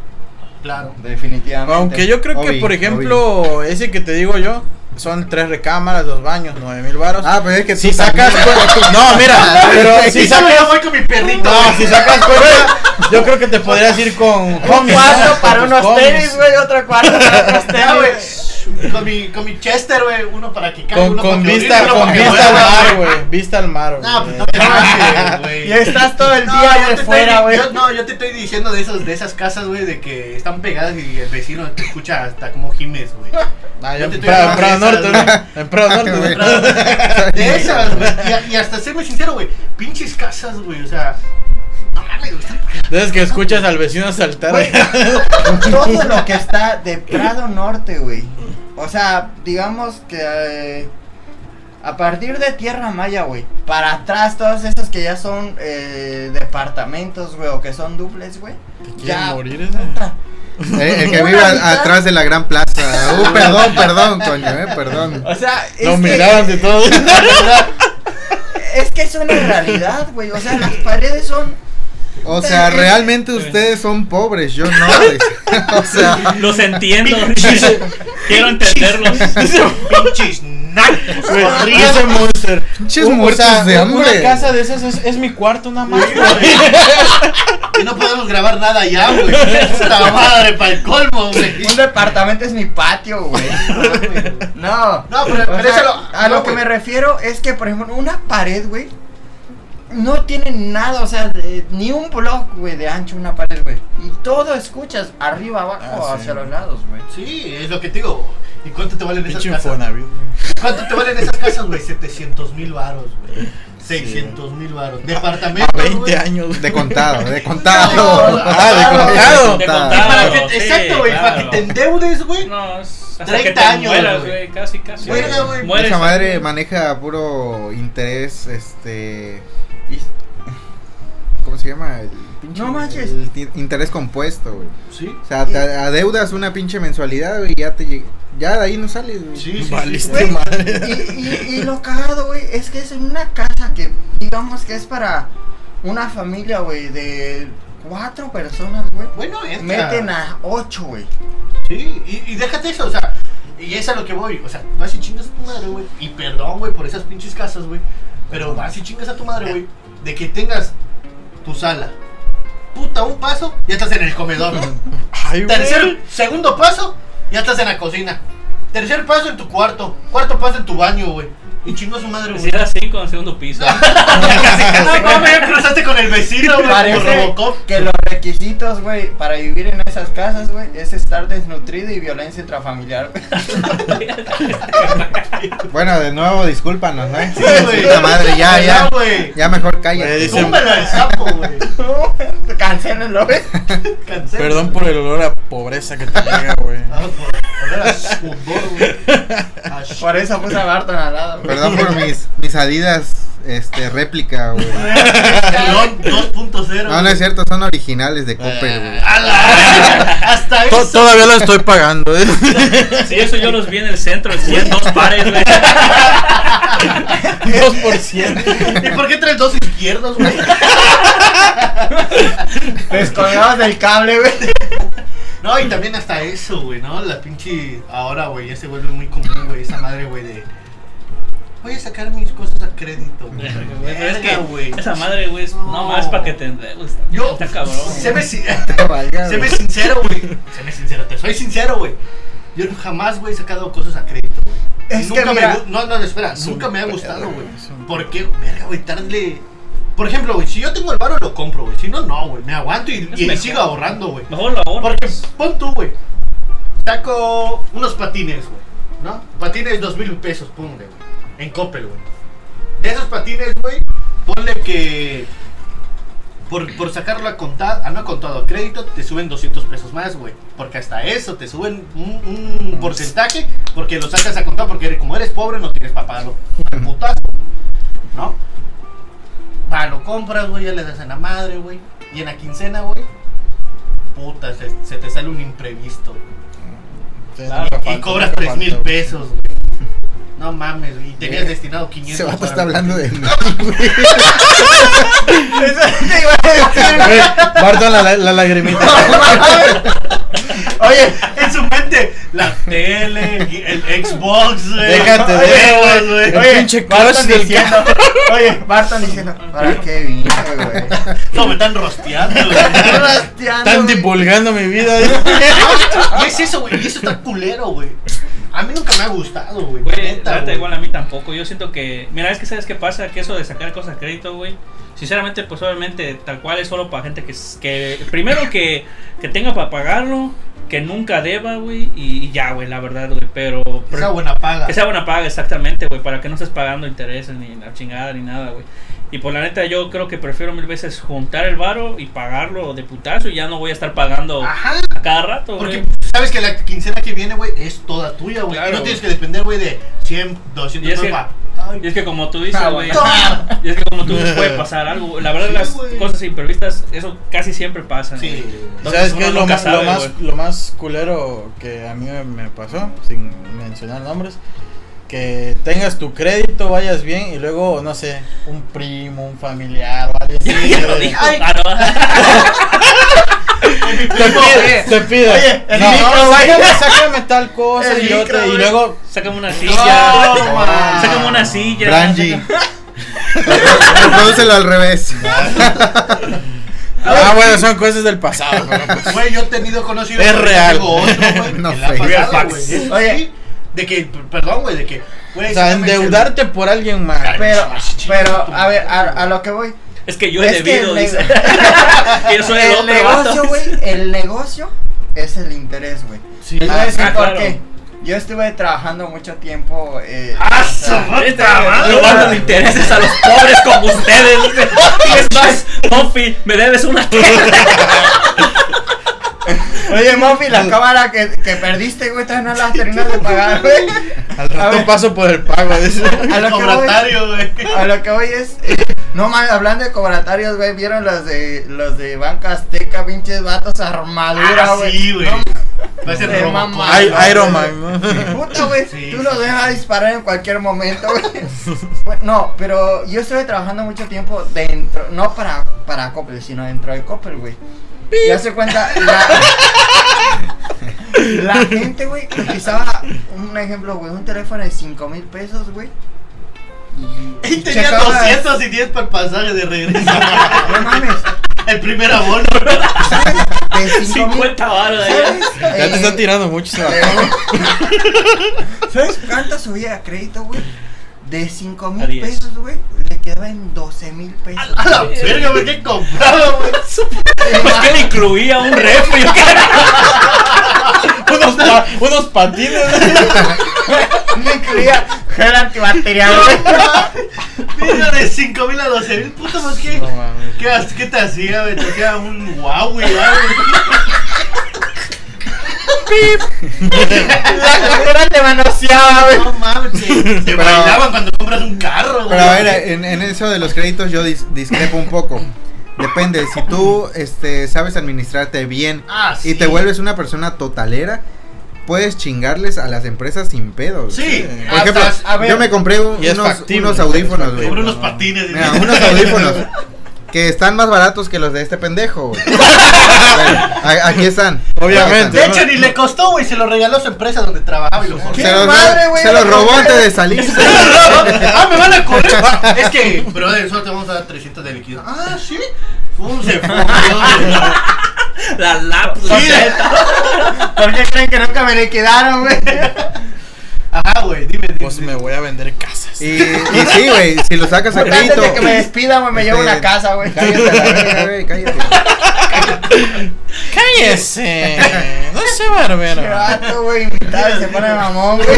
S1: Claro.
S2: definitivamente.
S3: Aunque yo creo que, por ejemplo, ese que te digo yo, son tres recámaras, dos baños, nueve mil baros.
S4: Ah, pero es que
S3: si
S4: tú
S3: sacas cuenta- No, mira, [LAUGHS] pero si
S1: solo yo
S3: sacas.
S1: voy con mi perrito.
S3: No, si sacas cuenta, yo creo que te podrías ir con
S2: Un
S3: homies,
S2: cuarto
S3: ¿no?
S2: para unos
S3: homies.
S2: tenis, güey, otro cuarto para otros tenis. [LAUGHS]
S1: Con mi, con mi Chester, güey. Uno para que caiga,
S3: Con,
S1: uno
S3: con
S1: para que
S3: vista,
S1: orine,
S3: con al mar, güey. Vista al mar,
S1: No, pues
S3: güey.
S1: no te pases, [LAUGHS] güey.
S2: Y estás todo el
S1: No,
S2: día de fuera, güey.
S1: No, yo te estoy diciendo de esos, de esas casas, güey, de que están pegadas y el vecino te escucha hasta como gimes, güey. [LAUGHS]
S3: Ah,
S1: yo
S3: yo
S1: te estoy
S3: en Prado Norte, ¿no? En Prado Norte,
S4: Güey. [LAUGHS]
S1: De esas, güey. Y, y hasta serme sincero, güey. Pinches casas, güey. O sea, no mames, güey. están pegadas.
S3: Desde que escuchas al vecino saltar.
S2: Güey, [LAUGHS] todo lo que está de Prado Norte, güey. O sea, digamos que eh, a partir de Tierra Maya, güey, para atrás, todos esos que ya son eh, departamentos, güey, o que son duples, güey.
S3: quieren
S2: Ya,
S3: morir ese?
S2: puta.
S4: El, el que
S2: Una
S4: vive a-
S2: mitad.
S4: atrás de la gran plaza. Uh, perdón, perdón, coño, eh, perdón.
S2: O sea, es
S3: Lo
S2: que,
S3: miraban de todo. [LAUGHS]
S2: es que es una realidad, güey. O sea, las paredes son.
S4: O sea, [LAUGHS] realmente ustedes son pobres, yo no. [LAUGHS] O sea,
S5: Los entiendo. Quiero entenderlos.
S1: Pinches nacos.
S3: Monster.
S4: pinches
S3: o
S4: muertos
S3: sea,
S4: de hambre.
S3: Una casa de esas es, es mi cuarto nada más.
S1: Y no podemos grabar nada ya, güey. Esta madre para el colmo, güey.
S2: Un departamento es mi patio, güey. No.
S1: No, pero-
S2: O
S1: pero
S2: sea,
S1: eso lo-
S2: a
S1: no,
S2: lo que me refiero es que, por ejemplo, una pared, güey, no tiene nada, o sea, de- ni un block, güey, de ancho una pared, güey. Y todo escuchas arriba, abajo,
S3: Ah, sí.
S2: hacia los lados, güey.
S1: Sí, es lo que te digo. ¿Y cuánto te valen esas casas? ¿Cuánto te valen esas casas, güey? 700 mil varos, güey. 600 mil varos. Departamento.
S3: 20 años. güey.
S4: De contado, de contado.
S1: No,
S3: Ah, de contado.
S5: De
S4: Contado.
S5: contado.
S1: Para que,
S5: sí,
S1: exacto, güey. Para que
S5: claro.
S1: te endeudes, güey.
S5: No, es hasta
S1: 30
S5: que te
S1: años,
S5: mueras,
S1: güey.
S5: Casi, casi.
S1: Verga, güey.
S4: Esa madre maneja puro interés, este... ¿Cómo se llama? El pinche...
S2: No manches.
S4: el interés compuesto, güey.
S1: Sí.
S4: O sea, te adeudas una pinche mensualidad, güey, y ya te Ya de ahí no sales, güey.
S1: Sí, sí, sí.
S3: Valiste
S2: Güey,
S3: madre.
S2: y, y, y lo cagado, güey, es que es en una casa que, digamos que es para una familia, güey, de cuatro personas, güey.
S1: Bueno, entra.
S2: Meten a ocho, güey.
S1: Sí, y, y déjate eso, o sea, y es a lo que voy, o sea, vas y chingas a tu madre, güey, y perdón, güey, por esas pinches casas, güey, pero vas y chingas a tu madre, güey, de que tengas tu sala, puta, un paso, ya estás en el comedor, [LAUGHS]
S3: Ay,
S1: tercer, segundo paso, ya estás en la cocina, Tercer paso en tu cuarto. Cuarto paso en tu baño, güey. Y chingó a su madre,
S5: Si
S1: güey.
S5: era 5 en el segundo piso. [LAUGHS]
S1: No mames, ya cruzaste con el vecino, güey.
S2: Parece que los requisitos, güey, para vivir en esas casas, güey, es estar desnutrido y violencia intrafamiliar, güey. [LAUGHS]
S4: Bueno, de nuevo, discúlpanos, ¿no?
S1: Sí, güey.
S4: Puta madre, ya, ya.
S1: güey.
S4: Ya mejor
S3: Me
S4: cállate.
S1: Túmbalo al sapo, güey. [LAUGHS]
S2: Cancélenlo, güey.
S3: Perdón por el olor a pobreza que te llega, güey.
S1: Ah, por olor a sudor, güey.
S2: Por eso puse a Barton al lado, güey.
S4: Perdón por [LAUGHS] mis, mis Adidas este, réplica, güey.
S1: León 2.0. [LAUGHS]
S4: No, no es cierto, son originales de Coppel, güey.
S1: A la- Hasta eso.
S3: Todavía lo estoy pagando, ¿eh? [LAUGHS]
S5: Si eso yo los vi en el centro, el 100, dos pares, güey.
S3: 2%.
S1: ¿Y por qué traes dos izquierdos, güey?
S2: Descolgados del cable, güey.
S1: No, y también hasta eso, güey, ¿no? La pinche. Ahora, güey, ya se vuelve muy común, güey, esa madre, güey, de. Voy a sacar mis cosas a crédito, güey.
S5: Es
S1: Verga,
S5: que
S1: güey.
S5: esa madre, güey, es
S1: No.
S5: nomás para que te endeudes. Está,
S1: Yo.
S5: está cabrón.
S1: Si- [LAUGHS]
S4: Valga,
S1: séme
S4: güey.
S1: sincero, güey. Séme sincero, te soy sincero, güey. Yo jamás, güey, he sacado cosas a crédito, güey.
S2: Es
S1: nunca
S2: que
S1: me
S2: mira-
S1: gu- No, no, espera,
S3: Es un
S1: nunca me ha gustado, güey. ¿Por qué? Verga, güey, darle. Por ejemplo, güey, si yo tengo el varo, lo compro, güey. Si no, no, güey. Me aguanto y, y
S5: mejor.
S1: sigo ahorrando, güey.
S5: Mejor lo ahorras.
S1: Porque pon tú, güey. Saco unos patines, güey. ¿No? Patines dos mil pesos, ponle, güey. En Coppel, güey. De esos patines, güey, ponle que. Por, por sacarlo a contar, a no a contado a crédito, te suben 200 pesos más, güey. Porque hasta eso te suben un, un porcentaje, porque lo sacas a contar, porque como eres pobre no tienes para pagarlo. putazo, ¿no? Va, lo compras, güey, ya le das en la madre, güey. Y en la quincena, güey, puta, se, se te sale un imprevisto. güey.
S5: Claro,
S1: Y cobras 3 mil pesos, güey. No mames, güey. Y tenías destinado 500
S4: Ese vato
S1: para-
S4: está hablando de [LAUGHS] mí, güey.
S2: Eso te iba a decir, güey.
S3: Barton la, la, la lagrimita. [LAUGHS]
S1: Oye, en su mente, la tele, el Xbox, güey.
S3: Déjate de
S1: güey.
S3: El
S2: Oye,
S3: pinche
S2: Barton diciendo, oye, Barton diciendo, ¿para qué vine, güey?
S1: No, me están rosteando, güey.
S3: Están divulgando mi vida. [LAUGHS]
S1: Y es eso, güey. Y eso está culero, güey. A mí nunca me ha gustado, güey.
S5: Güey,
S1: neta,
S5: igual a mí tampoco. Yo siento que. Mira, es que sabes qué pasa, que eso de sacar cosas a crédito, güey. Sinceramente, pues obviamente, tal cual es solo para gente que. que primero que, que tenga para pagarlo, que nunca deba, güey. Y, y ya, güey, la verdad, güey. Pero.
S1: Que sea buena paga.
S5: Que sea buena paga, exactamente, güey, para que no estés pagando intereses ni la chingada ni nada, güey. Y por la neta, yo creo que prefiero mil veces juntar el varo y pagarlo de putazo y ya no voy a estar pagando
S1: Ajá.
S5: a cada rato,
S1: Porque
S5: güey.
S1: sabes que la quincena que viene, güey, es toda tuya, güey.
S5: Claro,
S1: y no
S5: güey.
S1: tienes que depender, güey, de 100, 200
S5: Y es que-
S1: Ay,
S5: Y es que como tú dices,
S2: Ah,
S5: güey.
S1: Toma. [LAUGHS]
S5: y es que como tú dices, puede [LAUGHS] pasar algo. La verdad,
S1: Sí,
S5: las
S1: güey.
S5: cosas imprevistas, eso casi siempre pasa.
S1: Sí.
S5: güey. Entonces,
S3: ¿Sabes
S5: uno
S3: qué es lo
S5: nunca
S3: más, lo, más,
S5: güey.
S3: lo más culero que a mí me pasó, sin mencionar nombres? Que tengas tu crédito, vayas bien y luego, no sé, un primo, un familiar o alguien así. [LAUGHS]
S5: Ya lo
S3: te-
S5: dijo. No. [LAUGHS]
S3: Te pide, te pide.
S2: Oye, el
S3: no,
S2: micro,
S3: no, sácame, sácame tal cosa
S2: El
S3: y,
S2: micro,
S3: otra, y luego
S5: Sácame una silla.
S1: No.
S5: Sácame una silla.
S4: Brandy. Reprodúcelo al revés.
S3: Ah, bueno, son cosas del pasado. pues,
S1: Güey, yo he tenido conocido.
S3: Es real.
S1: Otro, [LAUGHS] güey.
S4: No
S5: facts.
S1: Eso
S2: Oye.
S1: De que, perdón, güey, de que. güey,
S3: o sea, endeudarte por alguien más.
S2: Pero, pero, a ver, a, a lo que voy.
S5: Es que yo he
S2: Es
S5: debido,
S2: el
S5: dice. [LAUGHS] yo soy el,
S2: el
S5: otro
S2: negocio, güey, el negocio es el interés, güey.
S1: Sí.
S2: Les voy a decir
S5: Ah,
S2: por
S5: claro.
S2: qué. Yo estuve trabajando mucho tiempo. Eh,
S1: ¡Ah,
S2: o sea,
S1: su puta
S5: Este,
S1: madre!
S5: robando intereses a los pobres como ustedes. [LAUGHS] Y es más, Mofi, me debes una [LAUGHS]
S2: Oye, Mofi, la cámara que, que perdiste, güey, todavía no la has terminado de pagar, güey.
S3: Al
S2: A
S3: rato
S2: ver.
S3: paso por el pago. dice.
S2: A lo que voy,
S1: Cobratario, güey.
S2: a lo que voy es. eh, no mames, hablando de cobratarios, güey, vieron los de los de Banca Azteca, pinches vatos armadura,
S1: Ah,
S2: güey.
S1: sí, güey.
S2: No,
S1: Va a ser
S3: Iron. Man, ¿no?
S2: Puta, güey,
S1: Sí,
S2: tú
S1: sí.
S2: los dejas disparar en cualquier momento, güey. No, pero yo estuve trabajando mucho tiempo dentro, no para, para Coppel, sino dentro de Coppel, güey. Ya se cuenta, la, [LAUGHS] la gente, güey, utilizaba un ejemplo, güey, un teléfono de 5 mil pesos, güey.
S1: Y tenía
S2: checaba-
S1: 210 para el pasaje de regreso. [LAUGHS]
S2: No mames.
S1: El primer abono.
S2: De 5 mil
S5: 50 baros de
S2: ¿Sabes?
S3: Ya te
S2: Eh,
S3: están tirando mucho vato.
S2: ¿Sabes cuánto subía a crédito, güey? De 5
S5: A
S2: mil
S5: 10.
S2: pesos, güey, le quedaba en 12 mil pesos.
S1: A la verga, güey, ¿qué compraba, güey? [LAUGHS]
S5: ¿Por qué le incluía un refri? [LAUGHS]
S3: unos, pa- unos patines.
S2: Me incluía gel antibacterial, güey.
S1: Mira, de 5 mil a 12 mil, puta, más que.
S3: No.
S1: ¿Qué, ¿Qué te hacía, güey? Te hacía un wow, güey. Algo. [LAUGHS]
S2: La cajera te manoseaba, güey.
S1: No mames, te, bailaban cuando compras un carro, güey.
S4: Pero a ver, en, en eso de los créditos yo dis- discrepo un poco. Depende, si tú este, sabes administrarte bien
S1: Ah,
S4: y te vuelves una persona totalera, puedes chingarles a las empresas sin pedos.
S1: Sí,
S4: Por ejemplo,
S1: hasta-
S2: a ver.
S4: yo me compré un- unos,
S3: factible,
S4: unos
S3: es
S4: audífonos, güey.
S1: compré unos patines.
S4: Mira, unos audífonos [LAUGHS] que están más baratos que los de este pendejo, güey. [LAUGHS] Bueno, aquí están.
S3: Obviamente.
S1: De hecho, ni le costó, güey. Se lo regaló su empresa donde trabajaba y lo forjó.
S2: ¿Qué
S4: Se los,
S2: madre, güey?
S4: se los robó antes de salir. [LAUGHS]
S1: ah, me van a correr. [LAUGHS] es que, brother, solo te vamos a dar 300 de líquido. Ah, sí. Fum, se fue.
S5: La lap.
S1: Sí,
S2: ¿Por qué creen que nunca me le quedaron, güey?
S1: Ajá, güey, dime, dime.
S3: Pues me voy a vender casas.
S4: Y, y sí, güey, si lo sacas a
S2: Antes
S4: crédito.
S2: de que me despidan, güey, me llevo
S4: este,
S2: una casa, güey.
S4: Cállate, güey, cállate.
S3: ¡Cállese! No sé,
S2: Qué
S3: barbero.
S2: vato, güey, invitado y se pone mamón, güey.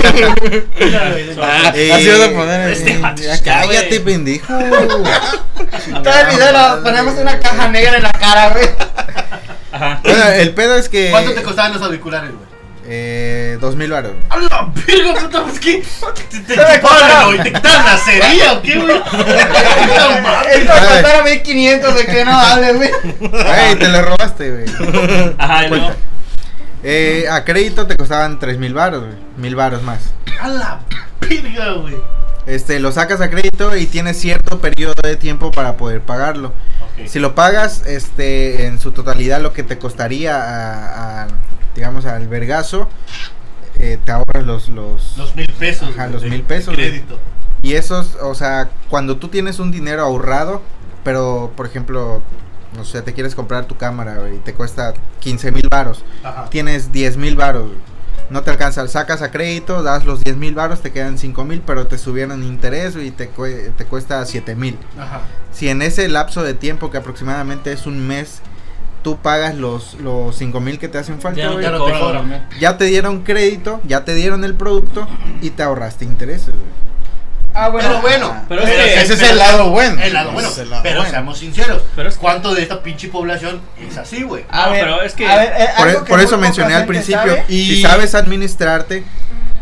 S3: Ah,
S4: Eh,
S3: así vas a poner
S5: este
S4: Cállate, pendejo.
S2: Todo el video lo ponemos una caja negra en la cara, güey.
S5: Ajá.
S4: Bueno, el pedo es que.
S1: ¿Cuánto te costaban los auriculares, güey?
S4: Eh, dos mil baros.
S1: ¡A la verga, puta! Pues que. ¿Te, te, [LAUGHS]
S2: costaron.
S1: chupaban, ¿Te quitaban la cerilla o qué, güey? [LAUGHS] [LAUGHS] No mames.
S2: Esto me costaron 1500 de que no hable, güey.
S4: Ay, te lo robaste, güey.
S5: Ajá, luego.
S4: Eh, a crédito te costaban tres mil baros, güey. Mil baros más.
S1: A la verga, güey.
S4: Este, lo sacas a crédito y tienes cierto periodo de tiempo para poder pagarlo.
S1: Ok.
S4: Si lo pagas, este, en su totalidad lo que te costaría a, a, digamos, al vergazo, eh, te ahorras los, los,
S1: Los mil pesos.
S4: Ajá, los
S1: de
S4: mil pesos.
S1: Crédito.
S4: Y esos, o sea, cuando tú tienes un dinero ahorrado, pero, por ejemplo, no sé, te quieres comprar tu cámara, güey, y te cuesta 15 mil varos,
S1: Ajá.
S4: tienes 10 mil varos, no te alcanza, sacas a crédito, das los 10 mil varos, te quedan 5 mil, pero te subieron interés y te, te cuesta 7 mil. Si en ese lapso de tiempo, que aproximadamente es un mes, tú pagas los, los 5 mil que te hacen falta,
S5: Ya no te cobran,
S1: cobran.
S4: ya te dieron crédito, ya te dieron el producto y te ahorraste intereses, güey.
S2: Ah,
S1: Pero bueno,
S5: Pero es que-
S3: Ese es el lado bueno.
S1: El lado bueno.
S3: El lado
S1: pero
S3: bueno.
S1: seamos sinceros.
S5: Pero es que-
S1: ¿Cuánto de esta pinche población es así, güey?
S2: A
S5: No,
S2: ver,
S5: pero es que-
S2: a ver, eh,
S4: Por, e-
S2: que
S4: por
S2: muy
S4: eso mencioné al principio,
S2: sabe,
S3: Y-
S4: si sabes administrarte,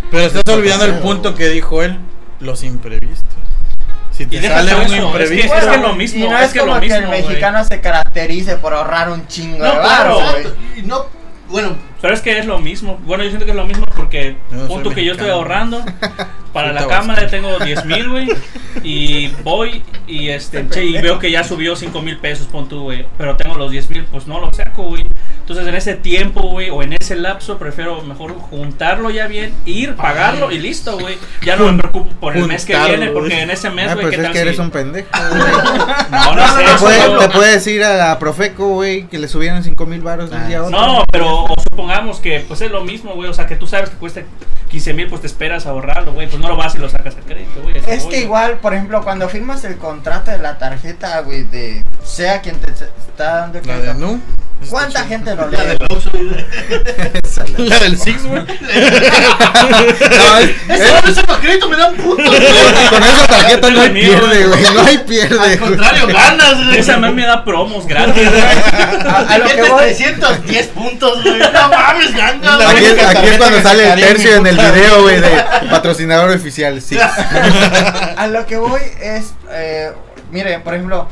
S3: Pero estás olvidando el punto que dijo él, los imprevistos. Si
S5: Y
S3: te
S5: deja
S3: sale un
S5: eso, es que-
S3: imprevisto,
S5: es que lo mismo,
S2: y no
S5: es
S2: es,
S5: que
S2: como
S5: lo
S2: que
S5: mismo,
S2: el
S5: güey.
S2: mexicano se caracterice por ahorrar un chingo
S5: No,
S2: de
S5: claro,
S1: no, bueno,
S5: Pero es que es lo mismo. Bueno, yo siento que es lo mismo porque
S3: no
S5: punto que yo estoy
S3: mexicano.
S5: ahorrando. [LAUGHS] Para la cámara tengo 10 mil, güey. Y voy y este che, y veo que ya subió 5 mil pesos, pon tú, güey. Pero tengo los 10 mil, pues no lo saco, güey. Entonces en ese tiempo, güey, o en ese lapso, prefiero mejor juntarlo ya bien, ir, pagarlo y listo, güey. Ya no me preocupo por el mes que viene, porque
S3: güey.
S5: en ese mes,
S4: ah,
S5: güey,
S4: pues
S5: ¿qué
S4: es que
S5: si-
S4: eres un pendejo. [LAUGHS]
S5: No, no, sé
S4: te,
S5: eso,
S4: puede,
S5: güey.
S4: te puede decir a la Profeco, güey, que le subieron 5 mil baros de un
S3: Ah,
S4: día a otro.
S5: No, pero o supongamos que pues es lo mismo, güey. O sea, que tú sabes que cuesta 15 mil, pues te esperas a ahorrarlo, güey. Pues no lo vas y lo sacas a crédito, güey.
S2: Es
S5: voy,
S2: que
S5: güey.
S2: igual, por ejemplo, cuando firmas el contrato de la tarjeta, güey, de sea quien te está dando el
S3: la de
S2: crédito,
S3: Nu.
S2: ¿cuánta gente lo
S1: la
S2: lee?
S1: del
S4: la-
S3: chido. La del Six, güey. [LAUGHS] [LAUGHS]
S4: No, es-
S1: Ese
S4: es-
S1: no es el crédito, me dan puntos, güey.
S4: con esa tarjeta no hay pierde, güey. No hay
S1: Al
S4: pierde. güey.
S1: contrario, ganas, [LAUGHS] güey.
S5: Esa más me da promos gratis, güey.
S2: A, a lo que voy,
S1: 310 puntos, güey. No mames, ganas,
S3: La
S4: Aquí, es- aquí cuando sale el tercio en el video, güey, de patrocinador oficial. Sí. [LAUGHS]
S2: a lo que voy es, eh, mire, por ejemplo,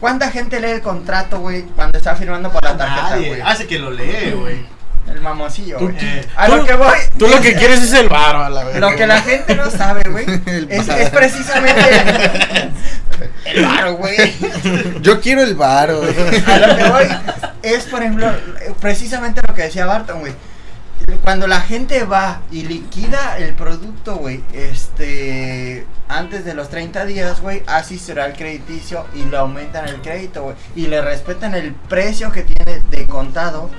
S2: ¿cuánta gente lee el contrato, güey, cuando está firmando por la tarjeta, güey?
S1: hace que lo lee, güey.
S2: El mamoncillo,
S3: Tú-
S2: güey.
S1: Eh,
S2: A
S3: tú-
S2: lo que voy,
S3: Tú lo que quieres es el varo, a la vez.
S2: lo que la gente no sabe, güey, [LAUGHS]
S4: El
S2: es, es precisamente el [LAUGHS] varo, güey.
S4: Yo quiero el varo. güey.
S2: A lo que voy es, por ejemplo, precisamente lo que decía Barton, güey. Cuando la gente va y liquida el producto, güey, este, antes de los 30 días, güey, hace historial crediticio y le aumentan el crédito, güey. Y le respetan el precio que tiene de contado.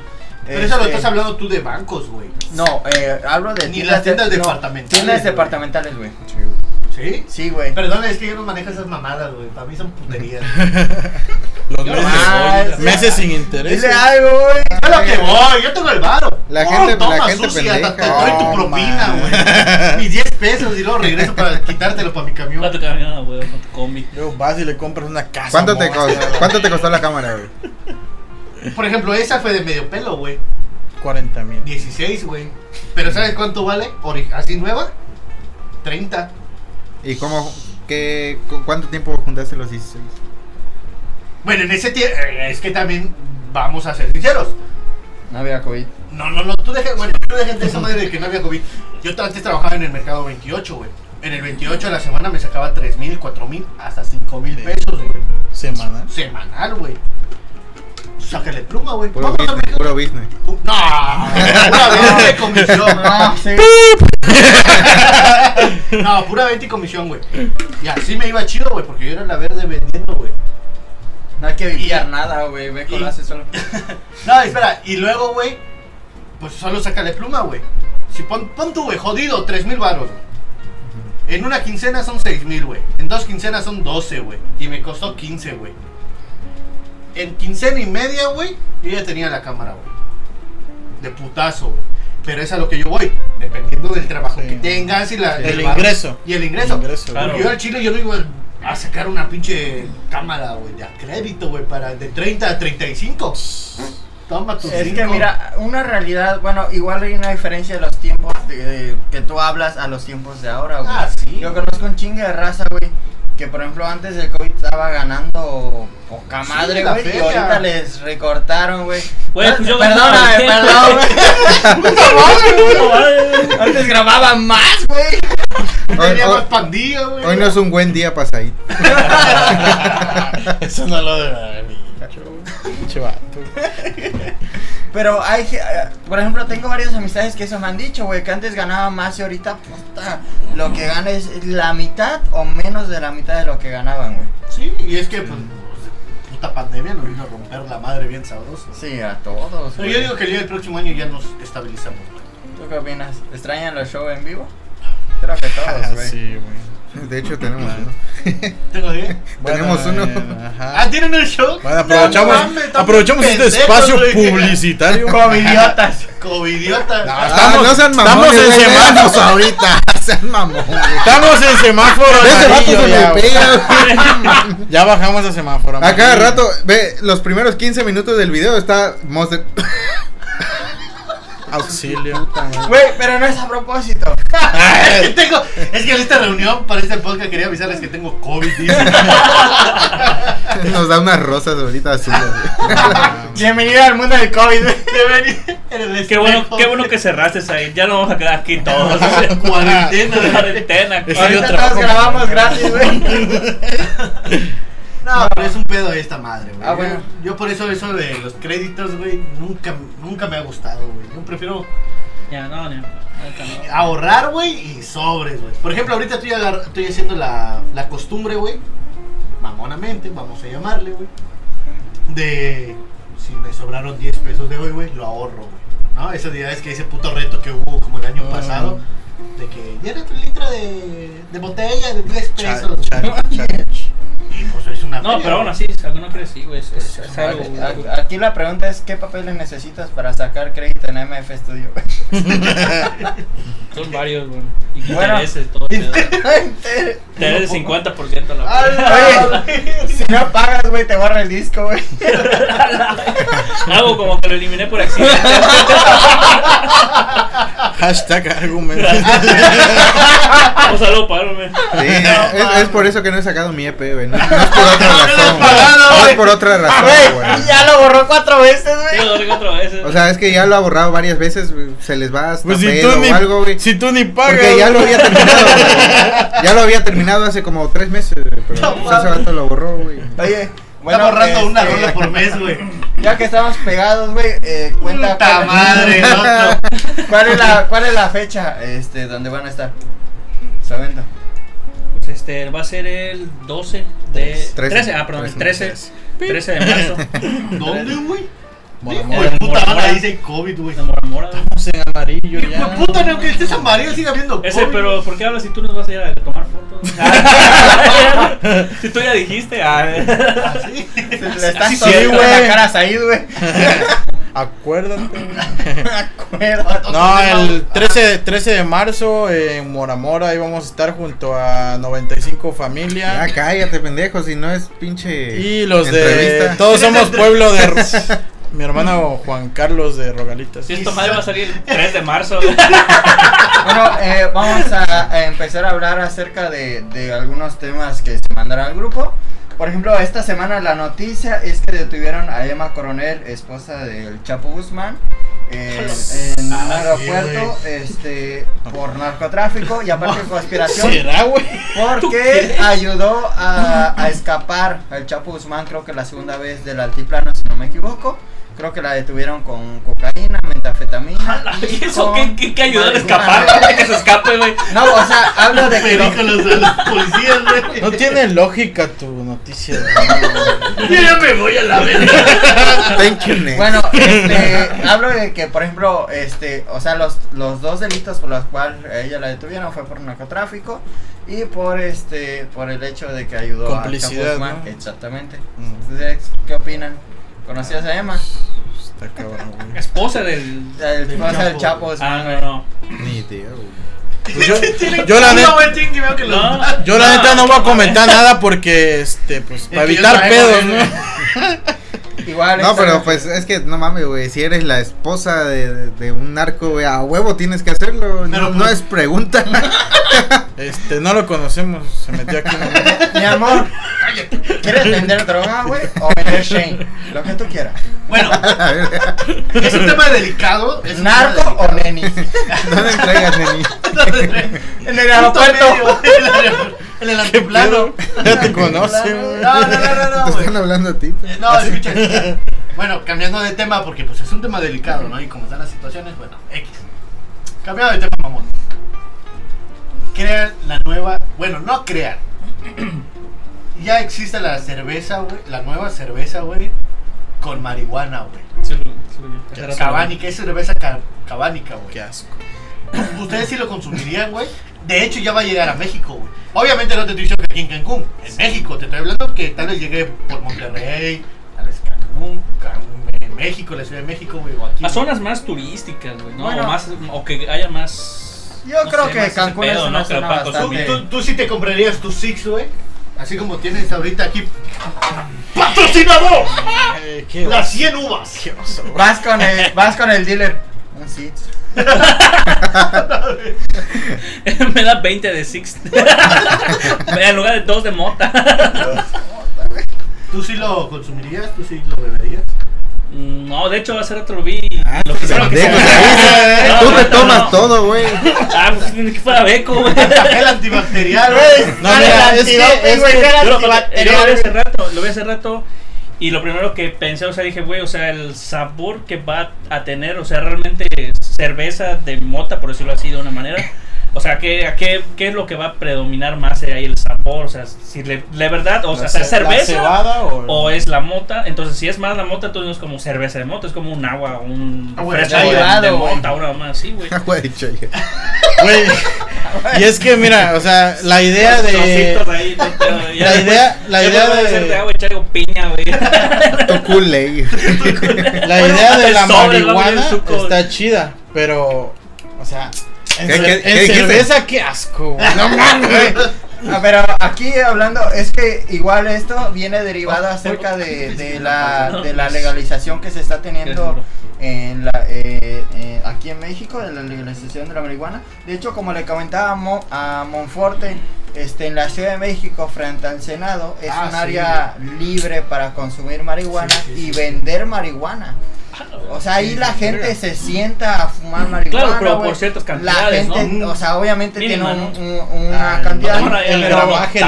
S1: Pero eso lo
S2: Este,
S1: estás hablando tú de bancos, güey.
S2: No, eh, hablo de
S1: Ni las tiendas
S2: de-
S1: departamentales,
S2: Tiendas
S1: güey.
S2: departamentales, güey.
S1: ¿Sí?
S2: Sí, güey.
S1: Perdón, es que yo no manejo esas mamadas, güey. Para mí son puterías. [LAUGHS]
S3: Los meses,
S2: Ah,
S5: voy,
S2: sí.
S3: meses sin interés.
S2: Dile algo, güey.
S1: Yo lo que voy, yo tengo el varo.
S4: La
S1: Oh,
S4: gente-
S1: toma,
S4: la gente
S1: sucia,
S4: pendeja.
S1: Te doy tu
S3: Oh,
S1: propina,
S3: man.
S1: güey. Mis 10 pesos y luego regreso para quitártelo para mi camión.
S5: Va tu camioneta, güey, con tu combi.
S3: Luego vas y le compras una casa.
S4: ¿Cuánto te, costó, ¿Cuánto te costó la cámara, güey?
S1: Por ejemplo, esa fue de medio pelo, güey.
S3: 40 mil.
S1: 16, güey. Pero ¿sabes cuánto vale? Ori- Así nueva. 30.
S4: ¿Y cómo, qué, cu- cuánto tiempo juntaste los 16?
S1: Bueno, en ese tiempo, es que también vamos a ser sinceros.
S2: No había COVID.
S1: No, no, no, tú dejes, bueno, tú dejes de esa madre de que no había COVID. Yo antes trabajaba en el mercado 28, güey. En el 28 a la semana me sacaba 3 mil, 4 mil, hasta 5 mil pesos, güey.
S3: Semana.
S1: Semanal, güey. Sácale pluma, güey.
S4: Puro
S1: a
S4: business, puro business.
S1: No, pura venta y comisión. [LAUGHS]
S2: No, sí.
S1: No, pura venta y comisión, güey. Y así me iba chido, güey, porque yo era la verde vendiendo, güey.
S2: No hay que viviar
S1: Y-
S2: nada, güey. Ve con
S1: y-
S2: hace solo. [LAUGHS]
S1: No, espera, y luego, güey, pues solo sácale pluma, güey. Si pon, pon tú, güey, jodido, 3 mil baros, güey. En una quincena son 6 mil, güey. En dos quincenas son 12, güey. Y me costó 15, güey. En quincena y media, güey, yo ya tenía la cámara, güey. De putazo, güey. Pero es a lo que yo voy. Dependiendo del trabajo
S3: Sí.
S1: que tengas y la,
S3: El
S1: del
S3: ingreso.
S1: Y el ingreso.
S3: El ingreso,
S5: Claro.
S1: Porque yo al chile yo no iba a sacar una pinche cámara, güey, de crédito, güey, para de 30 a 35. Toma tus
S2: Es
S1: cinco.
S2: que mira, una realidad, bueno, igual hay una diferencia de los tiempos de, de- que tú hablas a los tiempos de ahora, güey.
S1: Ah, sí.
S2: Yo conozco un chingue de raza, güey, que por ejemplo antes del COVID estaba ganando poca
S1: Sí,
S2: madre, güey, y ahorita les recortaron, güey.
S5: Güey, pues yo
S2: Perdóname, perdón, güey. [LAUGHS] [LAUGHS] Antes grababan más, güey.
S1: Tenía
S4: Hoy-
S1: más pandilla, güey.
S4: Hoy no es un buen día para salir. [LAUGHS]
S3: Eso no lo debe haber dicho.
S2: Pero hay, ge- eh, por ejemplo, tengo varias amistades que eso me han dicho, güey, que antes ganaba más y ahorita, puta, lo que gana es la mitad o menos de la mitad de lo que ganaban, güey.
S1: Sí, y es que, pues, puta pandemia nos vino a romper la madre bien sabroso.
S2: Sí, a todos.
S1: Pero yo digo que el día del próximo año ya nos estabilizamos, güey.
S2: ¿Tú qué opinas? ¿Extrañan los shows en vivo? [LAUGHS] Creo que todos,
S3: Ah,
S2: güey.
S3: sí, güey.
S4: De hecho, tenemos uno.
S1: ¿Tengo bien? [LAUGHS]
S4: Tenemos uno.
S3: Ajá.
S1: Ah, ¿tienen el show?
S3: Bueno, aprovechamos,
S1: No mames, están
S3: aprovechamos este espacio publicitario. [LAUGHS]
S2: Covidiotas.
S1: Covidiota.
S3: No,
S4: Ah,
S3: estamos-
S4: no sean
S3: estamos
S4: mamones,
S3: en
S4: güey,
S3: semáforo.
S4: véanos [LAUGHS] ahorita. Sean mamones.
S3: Estamos en semáforo
S4: Ese vato
S3: amarillo
S4: se
S3: ya,
S4: pega.
S3: Ya bajamos a semáforo
S4: A cada rato, ve, los primeros 15 minutos del video está Monster.
S3: Auxilio.
S2: Güey, pero no es a propósito. [LAUGHS]
S1: tengo, es que en esta reunión para este podcast quería avisarles que tengo COVID. [LAUGHS]
S4: Nos da unas rosas ahorita azules. güey. [LAUGHS]
S2: Bienvenido al mundo del COVID,
S5: Qué bueno, qué bueno que cerraste ahí. Ya no vamos a quedar aquí todos.
S1: Cuarentena.
S5: Cuarentena.
S2: Ahorita todos grabamos gratis, güey.
S1: No, pero es un pedo esta madre, güey.
S2: Ah, bueno.
S1: Yo, yo por eso eso de los créditos, güey, nunca, nunca me ha gustado, güey. Yo prefiero
S5: Ya, no, no. ahorita no.
S1: ahorrar, güey, y sobres, güey. Por ejemplo, ahorita estoy, agar- estoy haciendo la, la costumbre, güey, mamonamente, vamos a llamarle, güey, de si me sobraron 10 pesos de hoy, güey, lo ahorro, güey. ¿No? Ese día es que ese puto reto que hubo como el año
S3: Ah.
S1: pasado, de que llena tu litro de, de botella de 10
S3: Cha-
S1: pesos.
S3: cha- cha-
S5: No, pero aún así, alguno cree sí, güey. Es, es- es algo.
S2: A- Aquí la pregunta es: ¿qué papeles necesitas para sacar crédito en MF Studio? [LAUGHS]
S5: Son varios, güey. Y
S2: Bueno.
S5: intereses, todo.
S2: Oye,
S5: Tenés el 50% [LAUGHS] a la
S1: ¡Hala! [LAUGHS]
S2: si no pagas, güey, te borra el disco, güey.
S5: Hago como que lo eliminé por accidente.
S3: Hashtag argumento.
S5: Un saludo para.
S4: Sí, es, es por eso que no he sacado mi EP, güey. No, no es por otra
S1: No lo has
S4: razón.
S1: pagado,
S4: No es
S1: güey.
S4: por otra razón,
S2: Güey,
S4: güey.
S2: ya lo borró cuatro veces,
S5: Sí,
S2: güey.
S5: lo digo otra vez.
S4: O sea, es que ya lo ha borrado varias veces, se les va hasta
S3: Pues si
S4: pedo
S3: tú, ni,
S4: o algo, güey.
S3: si tú ni pagas.
S4: Porque ya lo había terminado, güey. Ya lo había terminado hace como tres meses, güey, pero
S1: No
S4: pues, ese
S1: mames.
S4: vato lo borró, güey.
S2: Oye,
S1: Está borrando una
S2: este,
S1: rola por mes, güey.
S2: Ya que estamos pegados, güey, eh, cuenta.
S1: Puta
S2: cuál-
S1: madre.
S2: ¿Cuál es la, cuál es la fecha este, donde van a estar?
S5: Pues este va a ser el 12 de... 13,
S4: Trece.
S5: ah, perdón, el 13,
S4: Trece.
S5: 13 de marzo. [LAUGHS]
S1: ¿Dónde, güey?
S3: Mora, mora.
S1: puta
S5: Mora,
S1: madre,
S5: Mora.
S1: dice COVID, güey.
S3: Estamos en amarillo ya.
S1: puta, no, que estés amarillo siga habiendo
S5: Ese, pero ¿por qué hablas si tú nos vas a ir a tomar fotos? [LAUGHS] [LAUGHS] si tú ya dijiste. Ah,
S1: ¿Sí?
S2: Le estás
S3: Sí, güey.
S2: la cara a Said, güey.
S3: Acuérdate.
S2: Acuérdate.
S3: No, el 13, 13 de marzo en Mora Mora ahí vamos a estar junto a 95
S4: Ya
S3: Familia.
S4: cállate, pendejo, si no es pinche.
S3: Y los de. Todos somos pueblo de. [LAUGHS] Mi hermano Juan Carlos de Rogalitas.
S5: si esto madre va a salir el 3 de marzo. [LAUGHS]
S2: Bueno, eh, vamos a, a empezar a hablar acerca de, de algunos temas que se mandaron al grupo. Por ejemplo, esta semana la noticia es que detuvieron a Emma Coronel, esposa del Chapo Guzmán, eh, en un
S1: Ah,
S2: aeropuerto
S1: sí,
S2: este, por narcotráfico y aparte [LAUGHS] conspiración.
S3: ¿Será, güey?
S2: Porque ayudó a, a escapar al Chapo Guzmán, creo que la segunda vez del altiplano, si no me equivoco. Creo que la detuvieron con cocaína, metafetamina. [LAUGHS]
S5: ¿Y eso qué, qué, qué ayudó a escapar? Que se escape, güey.
S2: No, o sea, hablo de que lo-
S1: Películas de los policías, güey. [LAUGHS]
S3: No tiene lógica tu noticia. [LAUGHS]
S1: Yo ya me voy a la verga.
S4: Thank you, next.
S2: Bueno, este, hablo de que, por ejemplo, este, o sea, los, los dos delitos por los cuales a ella la detuvieron fue por narcotráfico y por este, por el hecho de que ayudó
S3: Complicidad,
S2: a Chapo.
S3: ¿no?
S2: Exactamente.
S3: Mm.
S2: Entonces, ¿qué opinan? ¿Conocías a Emma?
S3: Está cabrón, güey.
S5: Esposa del.
S2: El
S1: Del
S2: esposa del
S1: Chapo.
S5: Ah, no, no.
S4: Ni idea, güey.
S3: Pues yo, la neta.
S5: No.
S3: Yo la neta no voy a comentar nada porque, este, pues, para evitar pedos. ¿no? [LAUGHS]
S2: Igual.
S4: No, pero pues es que no mames, güey. Si eres la esposa de, de un narco, güey, a huevo tienes que hacerlo. No,
S1: Pero,
S4: no
S1: pues-
S4: es pregunta. [LAUGHS]
S3: Este, no lo conocemos, se metió aquí.
S2: Mi amor, ¿quieres vender droga, güey? O vender Shane? Lo que tú quieras.
S1: Bueno, [LAUGHS] es un tema delicado. Es
S2: ¿Narco
S1: tema
S2: o nenis?
S4: no le entregas, neni.
S2: En el aeropuerto.
S1: En el- en el
S3: ¿Qué
S1: altiplano.
S3: pedo? Ya te conoce, güey.
S1: No, no, no, no, no,
S4: Te están hablando a ti.
S1: Eh, No, escucha. [LAUGHS] Bueno, cambiando de tema, porque pues es un tema delicado, ¿no? Y como están las situaciones, bueno, X. Cambiando de tema, mamón. Crean la nueva. Bueno, no crean. [CLEARS THROAT] ya existe la cerveza, güey. La nueva cerveza, güey. Con marihuana, güey.
S5: Sí, sí, sí, sí.
S1: Cabánica, es cerveza ca- cabánica, güey.
S3: Qué asco. [COUGHS]
S1: Ustedes sí lo consumirían, güey. De hecho, ya va a llegar a México, güey. Obviamente no te estoy diciendo que aquí en Cancún. En México, te estoy hablando que tal vez llegue por Monterrey, tal vez Cancún, Can- en México, la Ciudad de México, güey, o aquí.
S5: A zonas más turísticas, güey, ¿no?
S2: Bueno.
S5: o, más, o que haya más.
S2: Yo
S5: no
S2: creo
S5: sé,
S2: que Cancún es una
S5: Que
S2: zona
S1: ¿Tú,
S5: consumir.
S2: bastante-
S1: tú, tú sí te comprarías tu Six, güey. Así como tienes ahorita aquí. ¡Patrocinador!
S3: Eh, qué
S1: Las
S3: oso,
S1: 100 uvas.
S3: qué oso, güey.
S2: Vas con el, vas con el dealer. Un Six. [LAUGHS]
S5: Me da 20 de Six. [LAUGHS] en lugar de 2 de mota.
S1: ¿Tú sí lo consumirías? ¿Tú sí lo beberías?
S5: Mm, No, de hecho, hace rato lo vi.
S4: Ah,
S5: lo que lo que se-
S4: ahí,
S5: No,
S4: Tú
S5: no,
S4: te
S5: no,
S4: tomas
S5: no.
S4: todo, güey.
S5: Ah, pues ni que fuera beco, güey.
S1: El antibacterial, [LAUGHS] güey.
S3: No, mira, es que, es que-
S5: Yo lo, yo lo vi hace rato, lo vi hace rato y lo primero que pensé, o sea, dije, güey, o sea, el sabor que va a tener, o sea, realmente cerveza de mota, por decirlo así de una manera. O sea, ¿qué, a qué, ¿qué es lo que va a predominar más ahí el sabor? O sea, si le, de verdad, o sea,
S3: La
S5: ¿es cerveza
S3: ¿La cebada o,
S5: o es la mota? Entonces, si es más la mota, entonces no es como cerveza de mota, es como un agua, un
S1: Agua
S5: fresco
S1: de
S5: de, mota, una más así, güey.
S4: Agua de chaya. [LAUGHS]
S3: Güey. Y es que, mira, o sea, la idea
S5: Los
S3: de.
S5: ahí, [LAUGHS] ya
S3: La idea, la idea
S5: de ser de
S3: de.
S5: agua y traigo piña, güey. [LAUGHS]
S4: Tu culé.
S3: La
S5: Bueno,
S3: idea de la marihuana está chida, pero. O sea.
S4: ¿Qué- qué-
S3: en
S4: qué
S3: cerveza, qué asco. No mames, güey.
S2: Ah, pero aquí hablando, es que igual esto viene derivado acerca de, de, la, de la legalización que se está teniendo en la, eh, eh, aquí en México, de la legalización de la marihuana. De hecho, como le comentaba a, Mo- a Monforte, este, en la Ciudad de México, frente al Senado, es
S1: Ah,
S2: un
S1: sí.
S2: área libre para consumir marihuana
S1: Sí, sí,
S2: y
S1: sí.
S2: vender marihuana. O sea, ahí la gente se sienta a fumar marihuana.
S5: Claro, pero por ciertas
S2: La
S5: cantidades,
S2: gente,
S5: ¿no?
S2: o sea, obviamente
S5: Mínima,
S2: tiene un-
S5: ¿no?
S2: un- una
S1: Ah,
S2: cantidad.
S5: Ahora,
S3: el
S2: pero-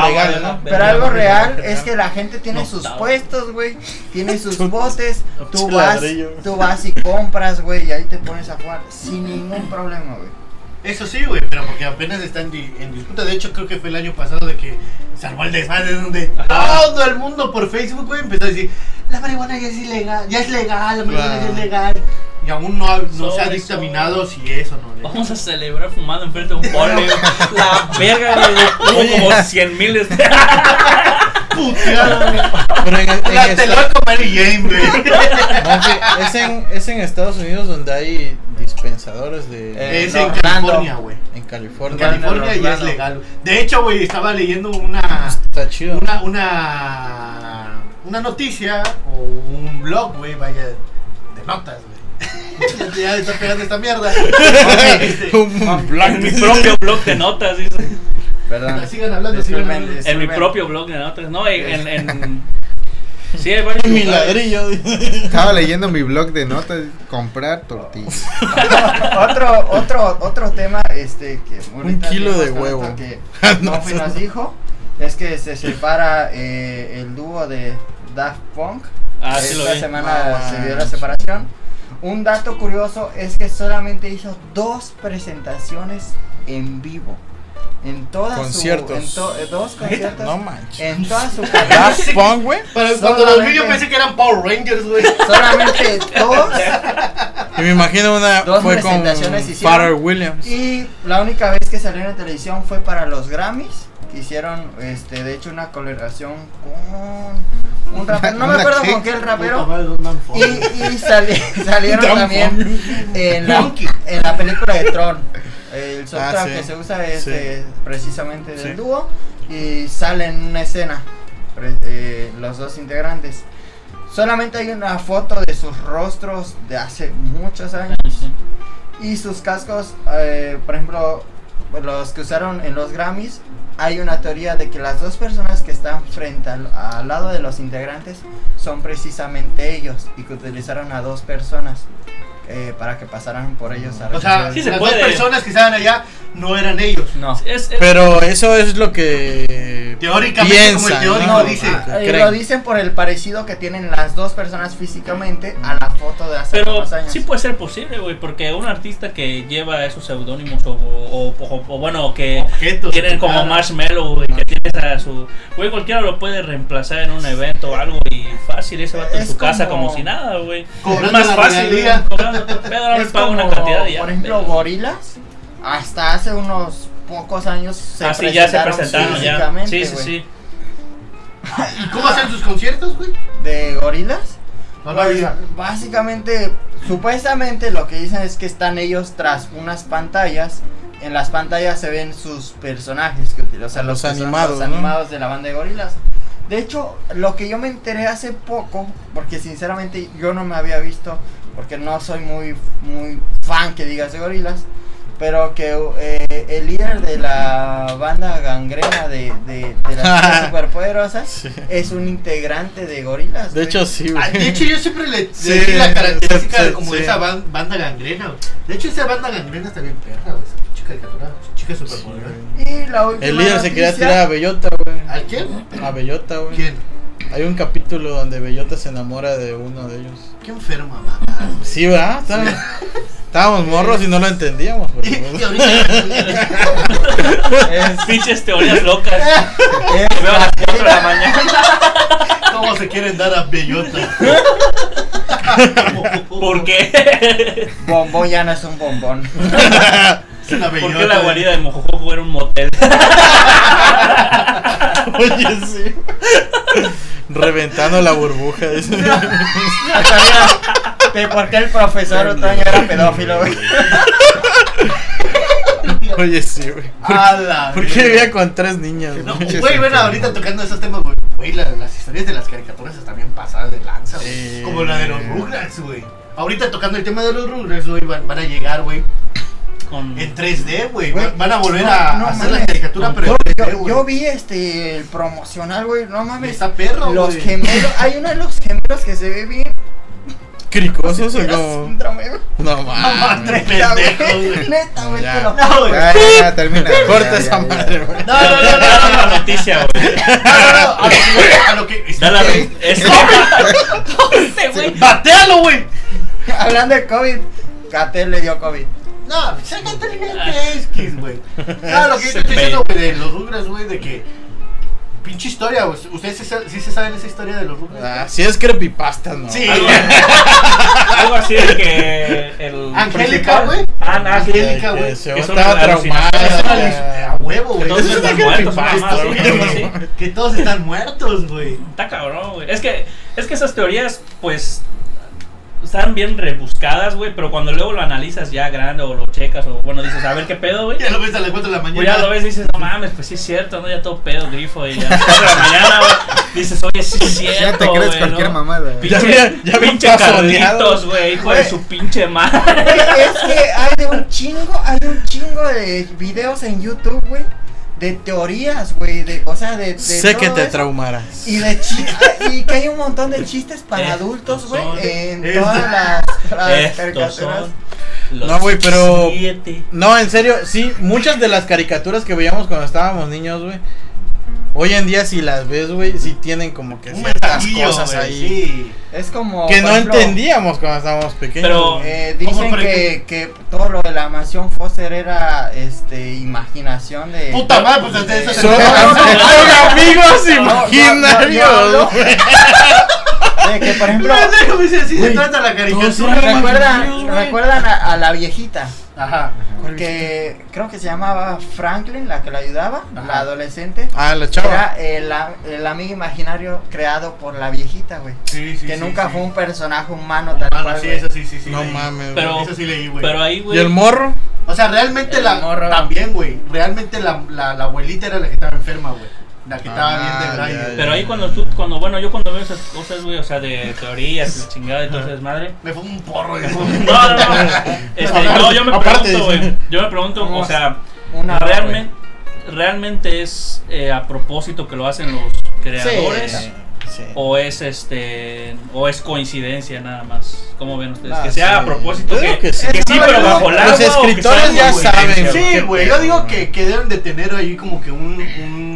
S3: legal, ¿no?
S2: pero algo real es que la gente tiene
S5: No,
S2: sus
S5: no.
S2: puestos, güey. Tiene sus [LAUGHS] botes. Tú vas, tú vas y compras, güey, y ahí te pones a jugar sin ningún problema, güey.
S1: Eso sí, güey, pero porque apenas está en, di- en disputa. De hecho, creo que fue el año pasado de que se armó el desmadre donde
S5: Ajá.
S1: todo el mundo por Facebook, güey, empezó a decir: La marihuana ya es ilegal, ya es legal, la marihuana ya es legal. Y aún no, no se ha
S5: Sobre,
S1: dictaminado si eso no le.
S5: Vamos a celebrar fumando enfrente de un pole. [LAUGHS] La verga, güey. Hubo como 100 mil. [LAUGHS]
S1: Puteada, güey.
S3: Pero en, en
S1: La
S3: esta-
S1: te loco Mary Jane, güey.
S3: no, es, en, es en Estados Unidos donde hay dispensadores de.
S2: Eh,
S1: es
S2: no,
S1: en. California, güey.
S3: en
S1: En
S3: California.
S1: California ya es legal. De hecho, güey, estaba leyendo una.
S3: Está chido.
S1: una, una, una noticia o un blog, güey, vaya, de notas, güey. [LAUGHS] ya está pegando esta mierda. [LAUGHS]
S3: Un blog.
S5: En mi propio blog de notas, dice.
S2: Perdón. [LAUGHS]
S1: Sigan hablando, sigan hablando.
S5: En mi propio blog de notas. No, en. en, en- sí, hay varios.
S3: Mi ladrillo.
S4: Estaba leyendo mi blog de notas, comprar tortillas.
S2: otro, otro, otro tema, este, que ahorita
S3: kilo de huevo.
S2: Que
S3: No
S2: nos dijo, es que se separa eh, el dúo de Daft Punk.
S5: Ah, sí lo
S2: Esta
S5: vi.
S2: semana se dio la separación. Un dato curioso es que solamente hizo dos presentaciones en vivo. En toda
S3: Conciertos.
S2: su... En to- eh, dos conciertos.
S3: No manches.
S2: En toda su carrera.
S3: Daft Punk, güey. [LAUGHS]
S1: Cuando los
S2: Solamente-
S1: vi yo pensé que eran Power Rangers, güey.
S2: Solamente dos.
S3: Y me imagino una
S2: Dos
S3: fue con
S2: presentaciones hicieron.
S3: Pharrell Williams.
S2: Y la única vez que salió en televisión fue para los Grammys. Que hicieron, este, de hecho, una colaboración con un rapero. No me
S4: ¿Una
S2: acuerdo con qué el rapero. Y, sali- [LAUGHS] salieron también en la,
S1: Monkey.
S2: en la película de Tron. El soundtrack
S3: Ah, sí.
S2: que se usa es
S3: Sí.
S2: eh, precisamente del
S3: Sí.
S2: dúo. Y sale en una escena eh, los dos integrantes. Solamente hay una foto de sus rostros de hace muchos años. Y sus cascos, eh, por ejemplo, los que usaron en los Grammys, hay una teoría de que las dos personas que están frente al, lado de los integrantes son precisamente ellos y que utilizaron a dos personas eh, para que pasaran por ellos a
S1: O sea,
S5: Sí se
S1: las
S5: puede.
S1: dos personas que estaban allá no eran ellos.
S2: no.
S5: Es, es-
S3: Pero eso es lo que
S1: Teóricamente, como el
S3: piensan,
S1: teórico
S3: ¿no?
S1: dice.
S3: Lo que
S2: Eh,
S3: creen.
S2: lo dicen por el parecido que tienen las dos personas físicamente a la foto de hace
S5: Pero
S2: algunos años.
S5: sí puede ser posible, güey, porque un artista que lleva esos seudónimos o, o, o- o bueno, que
S1: Objetos.
S5: tienen como
S1: Nada.
S5: Marshmallow, güey, que tienes a su... Güey, cualquiera lo puede reemplazar en un evento o algo y fácil, ese vato en su casa
S2: como-
S5: como si nada, güey. Es más fácil, me
S2: Es
S5: paga una cantidad y ya.
S2: por ejemplo,
S5: pero-
S2: gorilas, hasta hace unos pocos años se
S5: Ah, sí, ya se
S2: presentaron
S5: presentaron ya.
S2: físicamente,
S5: Sí, sí, sí.
S1: ¿Y cómo hacen sus conciertos, güey?
S2: de gorilas.
S1: No lo
S2: Pues, básicamente, supuestamente lo que dicen es que están ellos tras unas pantallas. En las pantallas se ven sus personajes que utilizan, o sea,
S3: Los
S2: son
S3: animados,
S2: los
S3: ¿no?
S2: animados de la banda de gorilas. De hecho, lo que yo me enteré hace poco, porque sinceramente yo no me había visto, porque no soy muy, muy fan que digas de gorilas, pero que eh, el líder de la banda gangrena de, de, de las [LAUGHS] chicas superpoderosas
S3: Sí.
S2: es un integrante de gorilas.
S3: De
S2: güey.
S3: hecho, sí,
S1: Ah,
S3: güey.
S1: de hecho, yo siempre le, le
S3: Sí,
S1: di la característica
S3: sí,
S1: de como esa ban- banda gangrena, güey. De hecho, esa banda gangrena está bien perra, güey. Esa pinche caricatura, chica superpoderosa.
S2: Y la última
S3: El líder se quería tirar a Bellota, güey.
S1: ¿A quién?
S3: A Bellota, güey.
S1: ¿Quién?
S3: Hay un capítulo donde Bellota se enamora de uno de ellos.
S1: ¿Qué enferma, mamá?
S3: Sí, ¿verdad? Estábamos, estábamos morros y no lo entendíamos. pero,
S1: Y, y ahorita.
S2: Es,
S5: Pinches teorías locas.
S2: es
S5: Veo a
S2: la
S5: las 4 de la mañana.
S1: ¿Cómo se quieren dar a Bellota?
S5: ¿Por qué?
S2: Bombón ya no es un bombón.
S1: Es una
S5: ¿Por qué la guarida de Mojojojo era un motel? [LAUGHS]
S3: Oye, sí. Reventando la burbuja. [LAUGHS]
S2: de por qué el profesor Otoño era pedófilo, güey.
S3: Oye, sí, güey. ¿Por, qué vivía con tres niñas?
S1: No,
S3: güey?
S1: güey, bueno, ahorita tocando esos temas, güey. Güey, la- las historias de las caricaturas están bien pasadas de lanza, güey.
S3: Sí.
S1: Como la de los Rugrats, güey. Ahorita tocando el tema de los Rugrats, güey, van, van a llegar, güey,
S5: Con...
S1: en 3D, güey. Van- a volver
S2: no,
S1: a
S2: no
S1: hacer la
S2: mames.
S1: caricatura, pero
S2: Yo,
S1: en 3D,
S2: yo,
S1: güey.
S2: yo vi este el promocional, güey. No mames.
S1: Está perro,
S2: Los
S1: güey.
S2: gemelos. Hay uno de los gemelos que se ve bien.
S3: ¿Cricosos o. No
S1: No
S3: mames. [LAUGHS]
S1: mames,
S2: Neta, güey.
S1: No, güey.
S4: Ya, ya, ya, termina.
S3: Corta
S4: ya,
S3: esa madre, güey.
S1: No, no, no, no,
S5: Dale
S1: no,
S5: la
S1: no.
S5: noticia, güey.
S1: No, no, no, a lo que, a lo que
S5: Da la... Es... [LAUGHS] [LAUGHS] Güey.
S1: ¡Batealo, güey!
S2: Hablando de COVID, Gatel le dio COVID.
S1: No, sácate el X, güey. No, lo que yo
S5: Se
S1: estoy diciendo, güey, de los Rugrats, güey, de que. Pinche historia, güey. ¿Ustedes sí, sí se saben esa historia de los Rugrats?
S3: Ah, si es creepypasta, no.
S1: Sí.
S5: Algo, [LAUGHS] algo así de que el
S1: Angélica, güey.
S5: Ah, sí.
S1: Angélica, güey.
S3: Que se estaba traumada.
S1: A huevo, güey.
S5: Que todos están
S1: es
S5: muertos, sí. [LAUGHS]
S1: Que todos están muertos, güey.
S5: Está cabrón, güey. Es que, es que esas teorías, pues, están bien rebuscadas, güey, pero cuando luego lo analizas ya grande o lo checas o, bueno, dices, a ver qué pedo, güey.
S1: Ya lo ves a las 4 de la
S5: Pues
S1: mañana.
S5: ya lo ves y dices, no mames, pues sí es cierto, ¿no? Ya todo pedo, grifo y ya a las cuatro de la mañana, güey. Dices, oye, sí es cierto,
S4: Ya te crees cualquier
S5: ¿no?
S4: mamada. güey.
S3: Ya ya había
S5: pinche. Carlitos, güey, hijo de su pinche madre.
S2: Es que hay de un chingo, hay un chingo de videos en YouTube, güey, de teorías, güey, de, o sea, de, de
S3: Sé que te
S2: eso.
S3: traumarás.
S2: Y de chi- y que hay un montón de chistes para
S5: Estos
S2: adultos, güey, en
S1: Estos-
S2: todas las, las
S5: Estos
S2: caricaturas.
S3: No, güey, pero-
S5: siete.
S3: No, en serio, sí, muchas de las caricaturas que veíamos cuando estábamos niños, güey. Hoy en día si las ves, güey, sí tienen como que
S1: Un
S3: ciertas cosas ahí
S1: Sí.
S2: Es como.
S3: que no
S2: ejemplo,
S3: entendíamos cuando estábamos pequeños.
S5: Pero-
S2: eh, dicen que, que todo lo de la mansión Foster era este imaginación de.
S1: Puta madre, pues de eso se
S3: son, [LAUGHS] amigos
S2: no, no,
S3: imaginarios.
S2: no.
S3: güey.
S2: de que por ejemplo.
S1: Se trata la caricatura. güey.
S2: ¿Recuerdan, a la viejita?
S1: Ajá.
S2: Que creo que se llamaba Franklin, la que la ayudaba,
S1: Ajá.
S2: la adolescente.
S3: Ah, la chava.
S2: Era el, el amigo imaginario creado por la viejita, güey.
S1: Sí, sí,
S2: que
S1: sí,
S2: nunca
S1: sí.
S2: fue un personaje humano tal
S1: Mano,
S2: cual.
S1: sí, eso sí, sí, sí.
S3: No
S1: leí.
S3: mames,
S5: Pero-
S3: güey.
S1: Eso sí leí, güey.
S5: Pero ahí,
S3: ¿Y
S5: güey.
S3: el morro?
S1: O sea, realmente
S2: El
S1: la.
S2: morro.
S1: También, güey. Realmente la, la, la abuelita era la que estaba enferma, güey. La que estaba
S3: Ah,
S1: bien de
S3: ya.
S1: güey.
S5: Pero ahí cuando tú, cuando, bueno, yo cuando veo esas cosas, güey, o sea, de teorías, y chingada y todo ese desmadre.
S1: Me fue un porro. [LAUGHS]
S5: No, no, no. Este, no, yo me
S3: Aparte,
S5: pregunto, güey. Yo me pregunto, o sea,
S2: Una
S5: realmente, realmente es eh, a propósito que lo hacen los creadores.
S3: Sí, sí.
S5: O es este o es coincidencia nada más. ¿Cómo ven ustedes?
S3: Ah,
S5: que sea
S3: sí.
S5: a propósito que,
S3: que sí.
S5: que sí,
S1: No,
S5: pero bajo el
S3: los
S5: agua. que
S3: escritores ya saben.
S1: Sí, güey. Yo digo que, que deben de tener ahí como que un. un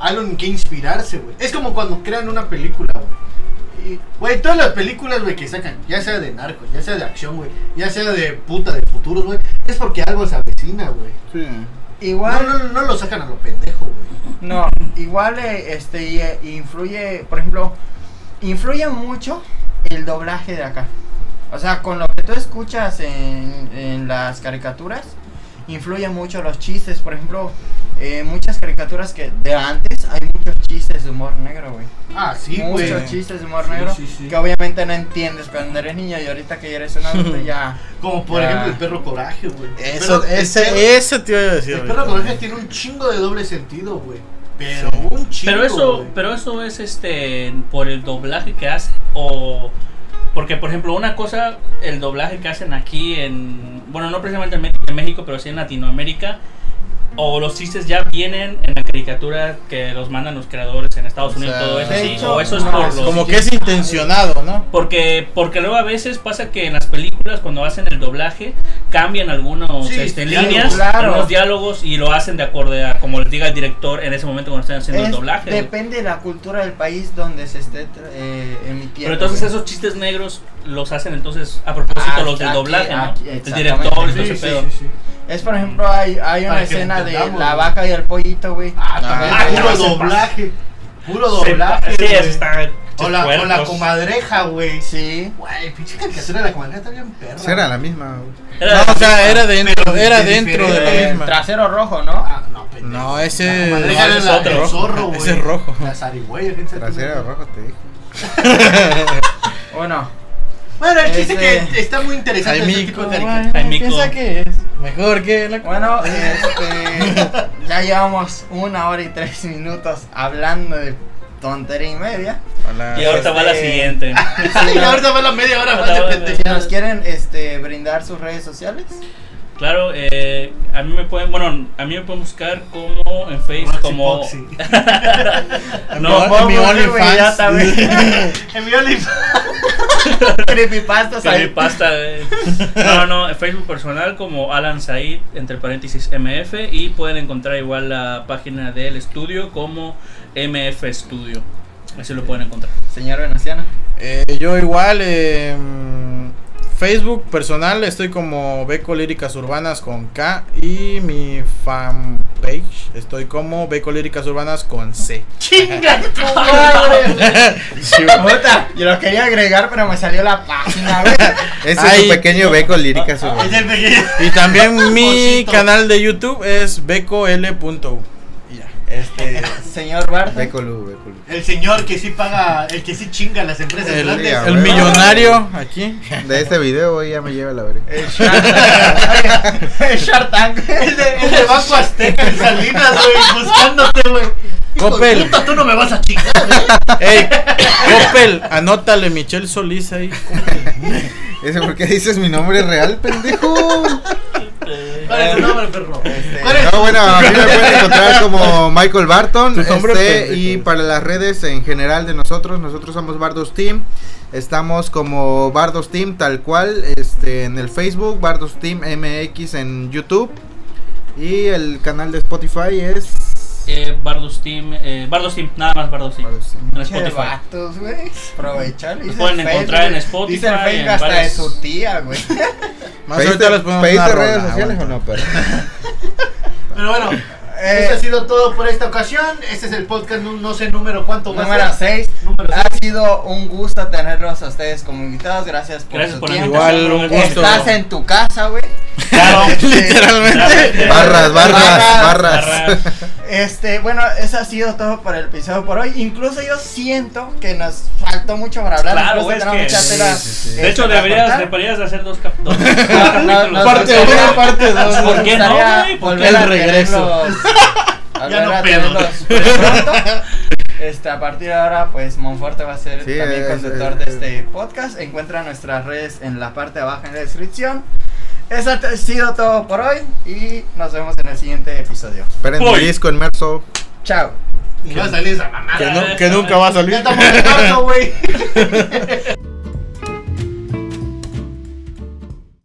S1: algo en que inspirarse, güey. Es como cuando crean una película, güey. Güey, todas las películas, güey, que sacan, ya sea de narcos, ya sea de acción, güey, ya sea de puta, de futuros, güey, es porque algo se avecina, güey. No,
S2: Igual.
S1: no, no lo sacan a lo pendejo, güey.
S2: No, igual eh, este eh, influye, por ejemplo, influye mucho el doblaje de acá. O sea, con lo que tú escuchas en, en las caricaturas, influye mucho los chistes. Por ejemplo, eh, muchas caricaturas que de antes hay muchos chistes de humor negro, güey.
S1: Ah, sí, güey.
S2: muchos chistes de humor
S1: Sí,
S2: negro
S1: sí, sí.
S2: que obviamente no entiendes cuando eres niño y ahorita que ya eres un adulto [LAUGHS] ya.
S1: Como por
S2: Ya.
S1: ejemplo el perro coraje, güey.
S3: Eso,
S1: perro- el perro-
S3: ese, ese te iba a decir.
S1: El perro coraje tiene un chingo de doble sentido, güey. Pero
S3: Sí.
S1: un chingo.
S5: Pero eso,
S1: güey.
S5: pero eso es este por el doblaje que hace o porque por ejemplo una cosa el doblaje que hacen aquí en bueno no precisamente en México, en México pero sí en Latinoamérica o los chistes ya vienen en la caricatura que los mandan los creadores en Estados
S3: O
S5: Unidos
S3: sea,
S5: todo eso
S2: de
S5: sí,
S2: hecho,
S5: o eso es por los
S3: Como que es intencionado, ¿no?
S5: porque porque luego a veces pasa que en las películas cuando hacen el doblaje cambian algunos
S1: Sí,
S5: este,
S1: claro,
S5: líneas,
S2: claro.
S5: algunos diálogos y lo hacen de acuerdo a como les diga el director en ese momento cuando están haciendo el doblaje.
S2: depende de la cultura del país donde se esté eh, emitiendo.
S5: Pero entonces esos chistes negros los hacen entonces a propósito
S2: Ah,
S5: los del
S2: aquí,
S5: doblaje, ¿no?
S2: aquí,
S5: el director
S1: Sí,
S5: ese
S1: sí,
S5: pedo.
S1: sí, sí.
S2: Es por ejemplo, hay, hay una escena de la vaca y el pollito, güey.
S1: Ah, también.
S3: Ah,
S1: puro
S5: ya se
S1: doblaje. Puro
S5: Sí,
S1: doblaje.
S5: Sí, está.
S1: O la, o la comadreja, güey.
S2: Sí.
S1: Güey, pinche caricatura de la comadreja está bien perra.
S4: Esa era la misma. güey.
S5: Era-
S3: No, o sea, era dentro, era
S1: de
S3: dentro de la misma.
S2: trasero rojo, ¿no?
S1: Ah, no, pendejo.
S3: No,
S1: La
S3: ese
S1: comadreja
S5: no,
S1: era
S5: ese
S1: la-
S5: es otro.
S1: el zorro, güey.
S3: Ese es rojo.
S1: La zarigüeya,
S4: Trasero rojo te dije. [LAUGHS]
S2: Bueno,
S1: Bueno, el chiste
S2: Ese-
S1: que está muy interesante este
S3: mico,
S1: tipo de
S5: mico.
S3: piensa que es mejor que la [LAUGHS]
S2: bueno, [LAUGHS] este, ya llevamos una hora y tres minutos hablando de tontería y media.
S3: Hola.
S5: Y ahorita va la
S2: Este-
S5: siguiente. [LAUGHS]
S1: Y ahorita va la media hora más de
S2: Si nos quieren este, brindar sus redes sociales.
S5: Claro, eh, a mí me pueden, bueno, a mí me pueden buscar como en Facebook como
S1: Poxy. [LAUGHS]
S5: no,
S3: en mi OnlyFans. [LAUGHS]
S1: En mi OnlyFans.
S2: Creepypastas ahí.
S5: pasta. No, no, en Facebook personal como Alan Said, entre paréntesis MF, y pueden encontrar igual la página del estudio como MF Studio. Así lo pueden encontrar.
S2: Señor Venaciano.
S3: Eh, yo igual, eh, Facebook personal estoy como Beco Líricas Urbanas con K y mi fanpage estoy como Beco Líricas Urbanas con C.
S1: ¡Chinga tu [LAUGHS] madre!
S2: Yo lo quería agregar, pero me salió la página. [LAUGHS]
S4: Ese es un pequeño beco lírica. su-
S1: Es el pequeño.
S3: y también mi canal de YouTube es becol.u.
S2: Este, [LAUGHS] señor Barton.
S1: El señor que sí paga, el que sí chinga las empresas
S3: El,
S1: grandes.
S3: el millonario aquí.
S4: De este video güey, ya me lleva la verga.
S2: El Shark Tank. [LAUGHS] El Shark Tank.
S1: El de, el de Banco Azteca en Salinas, güey, buscándote, güey. Puta, tú no me vas a chingar.
S3: Ey, Coppel, anótale Michelle Solís ahí. [LAUGHS]
S4: Ese, ¿por qué dices mi nombre real, pendejo?
S1: ¿Cuál es tu nombre, perro?
S2: Este,
S1: ¿Cuál es
S4: No,
S1: tu-
S4: bueno, a mí me pueden encontrar como Michael Barton. Este, y para las redes en general de nosotros, nosotros somos Bardos Team. Estamos como Bardos Team tal cual, este, en el Facebook, Bardos Team MX en YouTube. Y el canal de Spotify es...
S5: Eh, Bardos Team, eh, Bardos Team, nada más Bardos Team.
S4: Bardos Team.
S5: En Spotify.
S2: vatos, güey. Aprovechar.
S5: Los pueden encontrar en Spotify,
S2: Dice el Facebook
S5: en
S2: hasta de
S5: varias-
S2: su tía, güey. [LAUGHS]
S3: Más
S4: ¿Pediste,
S3: ahorita les ponemos
S4: pediste redes
S3: rola,
S4: sociales o
S3: aguanta.
S4: no, perro? [LAUGHS]
S1: Pero bueno,
S2: Eh,
S1: eso ha sido todo por esta ocasión. Este es el podcast, no, no sé número cuánto va
S2: Número
S1: a ser.
S2: 6.
S1: Número
S2: Ha
S1: seis.
S2: Sido un gusto tenerlos a ustedes como invitados. Gracias por
S5: Gracias
S2: su
S5: por
S2: tiempo.
S3: Igual,
S5: invitación.
S3: un gusto.
S2: Estás en tu casa, güey.
S5: Claro. [LAUGHS]
S3: Literalmente.
S4: Barras, barras, barras.
S5: Barras.
S2: Este, bueno, eso ha sido todo por el episodio por hoy. Incluso yo siento que nos faltó mucho para hablar.
S5: Claro, es
S2: tenemos
S5: que- sí,
S2: tela,
S4: sí, sí.
S2: este,
S5: De hecho,
S2: para
S5: deberías, deberías de hacer dos, [LAUGHS]
S2: no,
S5: capítulos.
S2: no,
S3: Parte
S2: no,
S3: uno,
S2: no,
S3: parte dos.
S2: Nos
S5: ¿Por qué no, güey? ¿Por qué
S2: volver
S3: el regreso? [LAUGHS]
S1: Ya no pedo.
S2: pronto. Este, a partir de ahora, pues Monforte va a ser
S4: Sí,
S2: también
S4: es-
S2: conductor
S4: es-
S2: de este podcast. Encuentra nuestras redes en la parte de abajo en la descripción. Eso ha sido todo por hoy y nos vemos en el siguiente episodio.
S4: Esperen mi disco en marzo.
S2: Chao.
S1: Y va a salir esa mamada.
S3: Que, no- que nunca va a
S1: Ya
S3: salir.
S1: estamos en marzo, güey. [LAUGHS]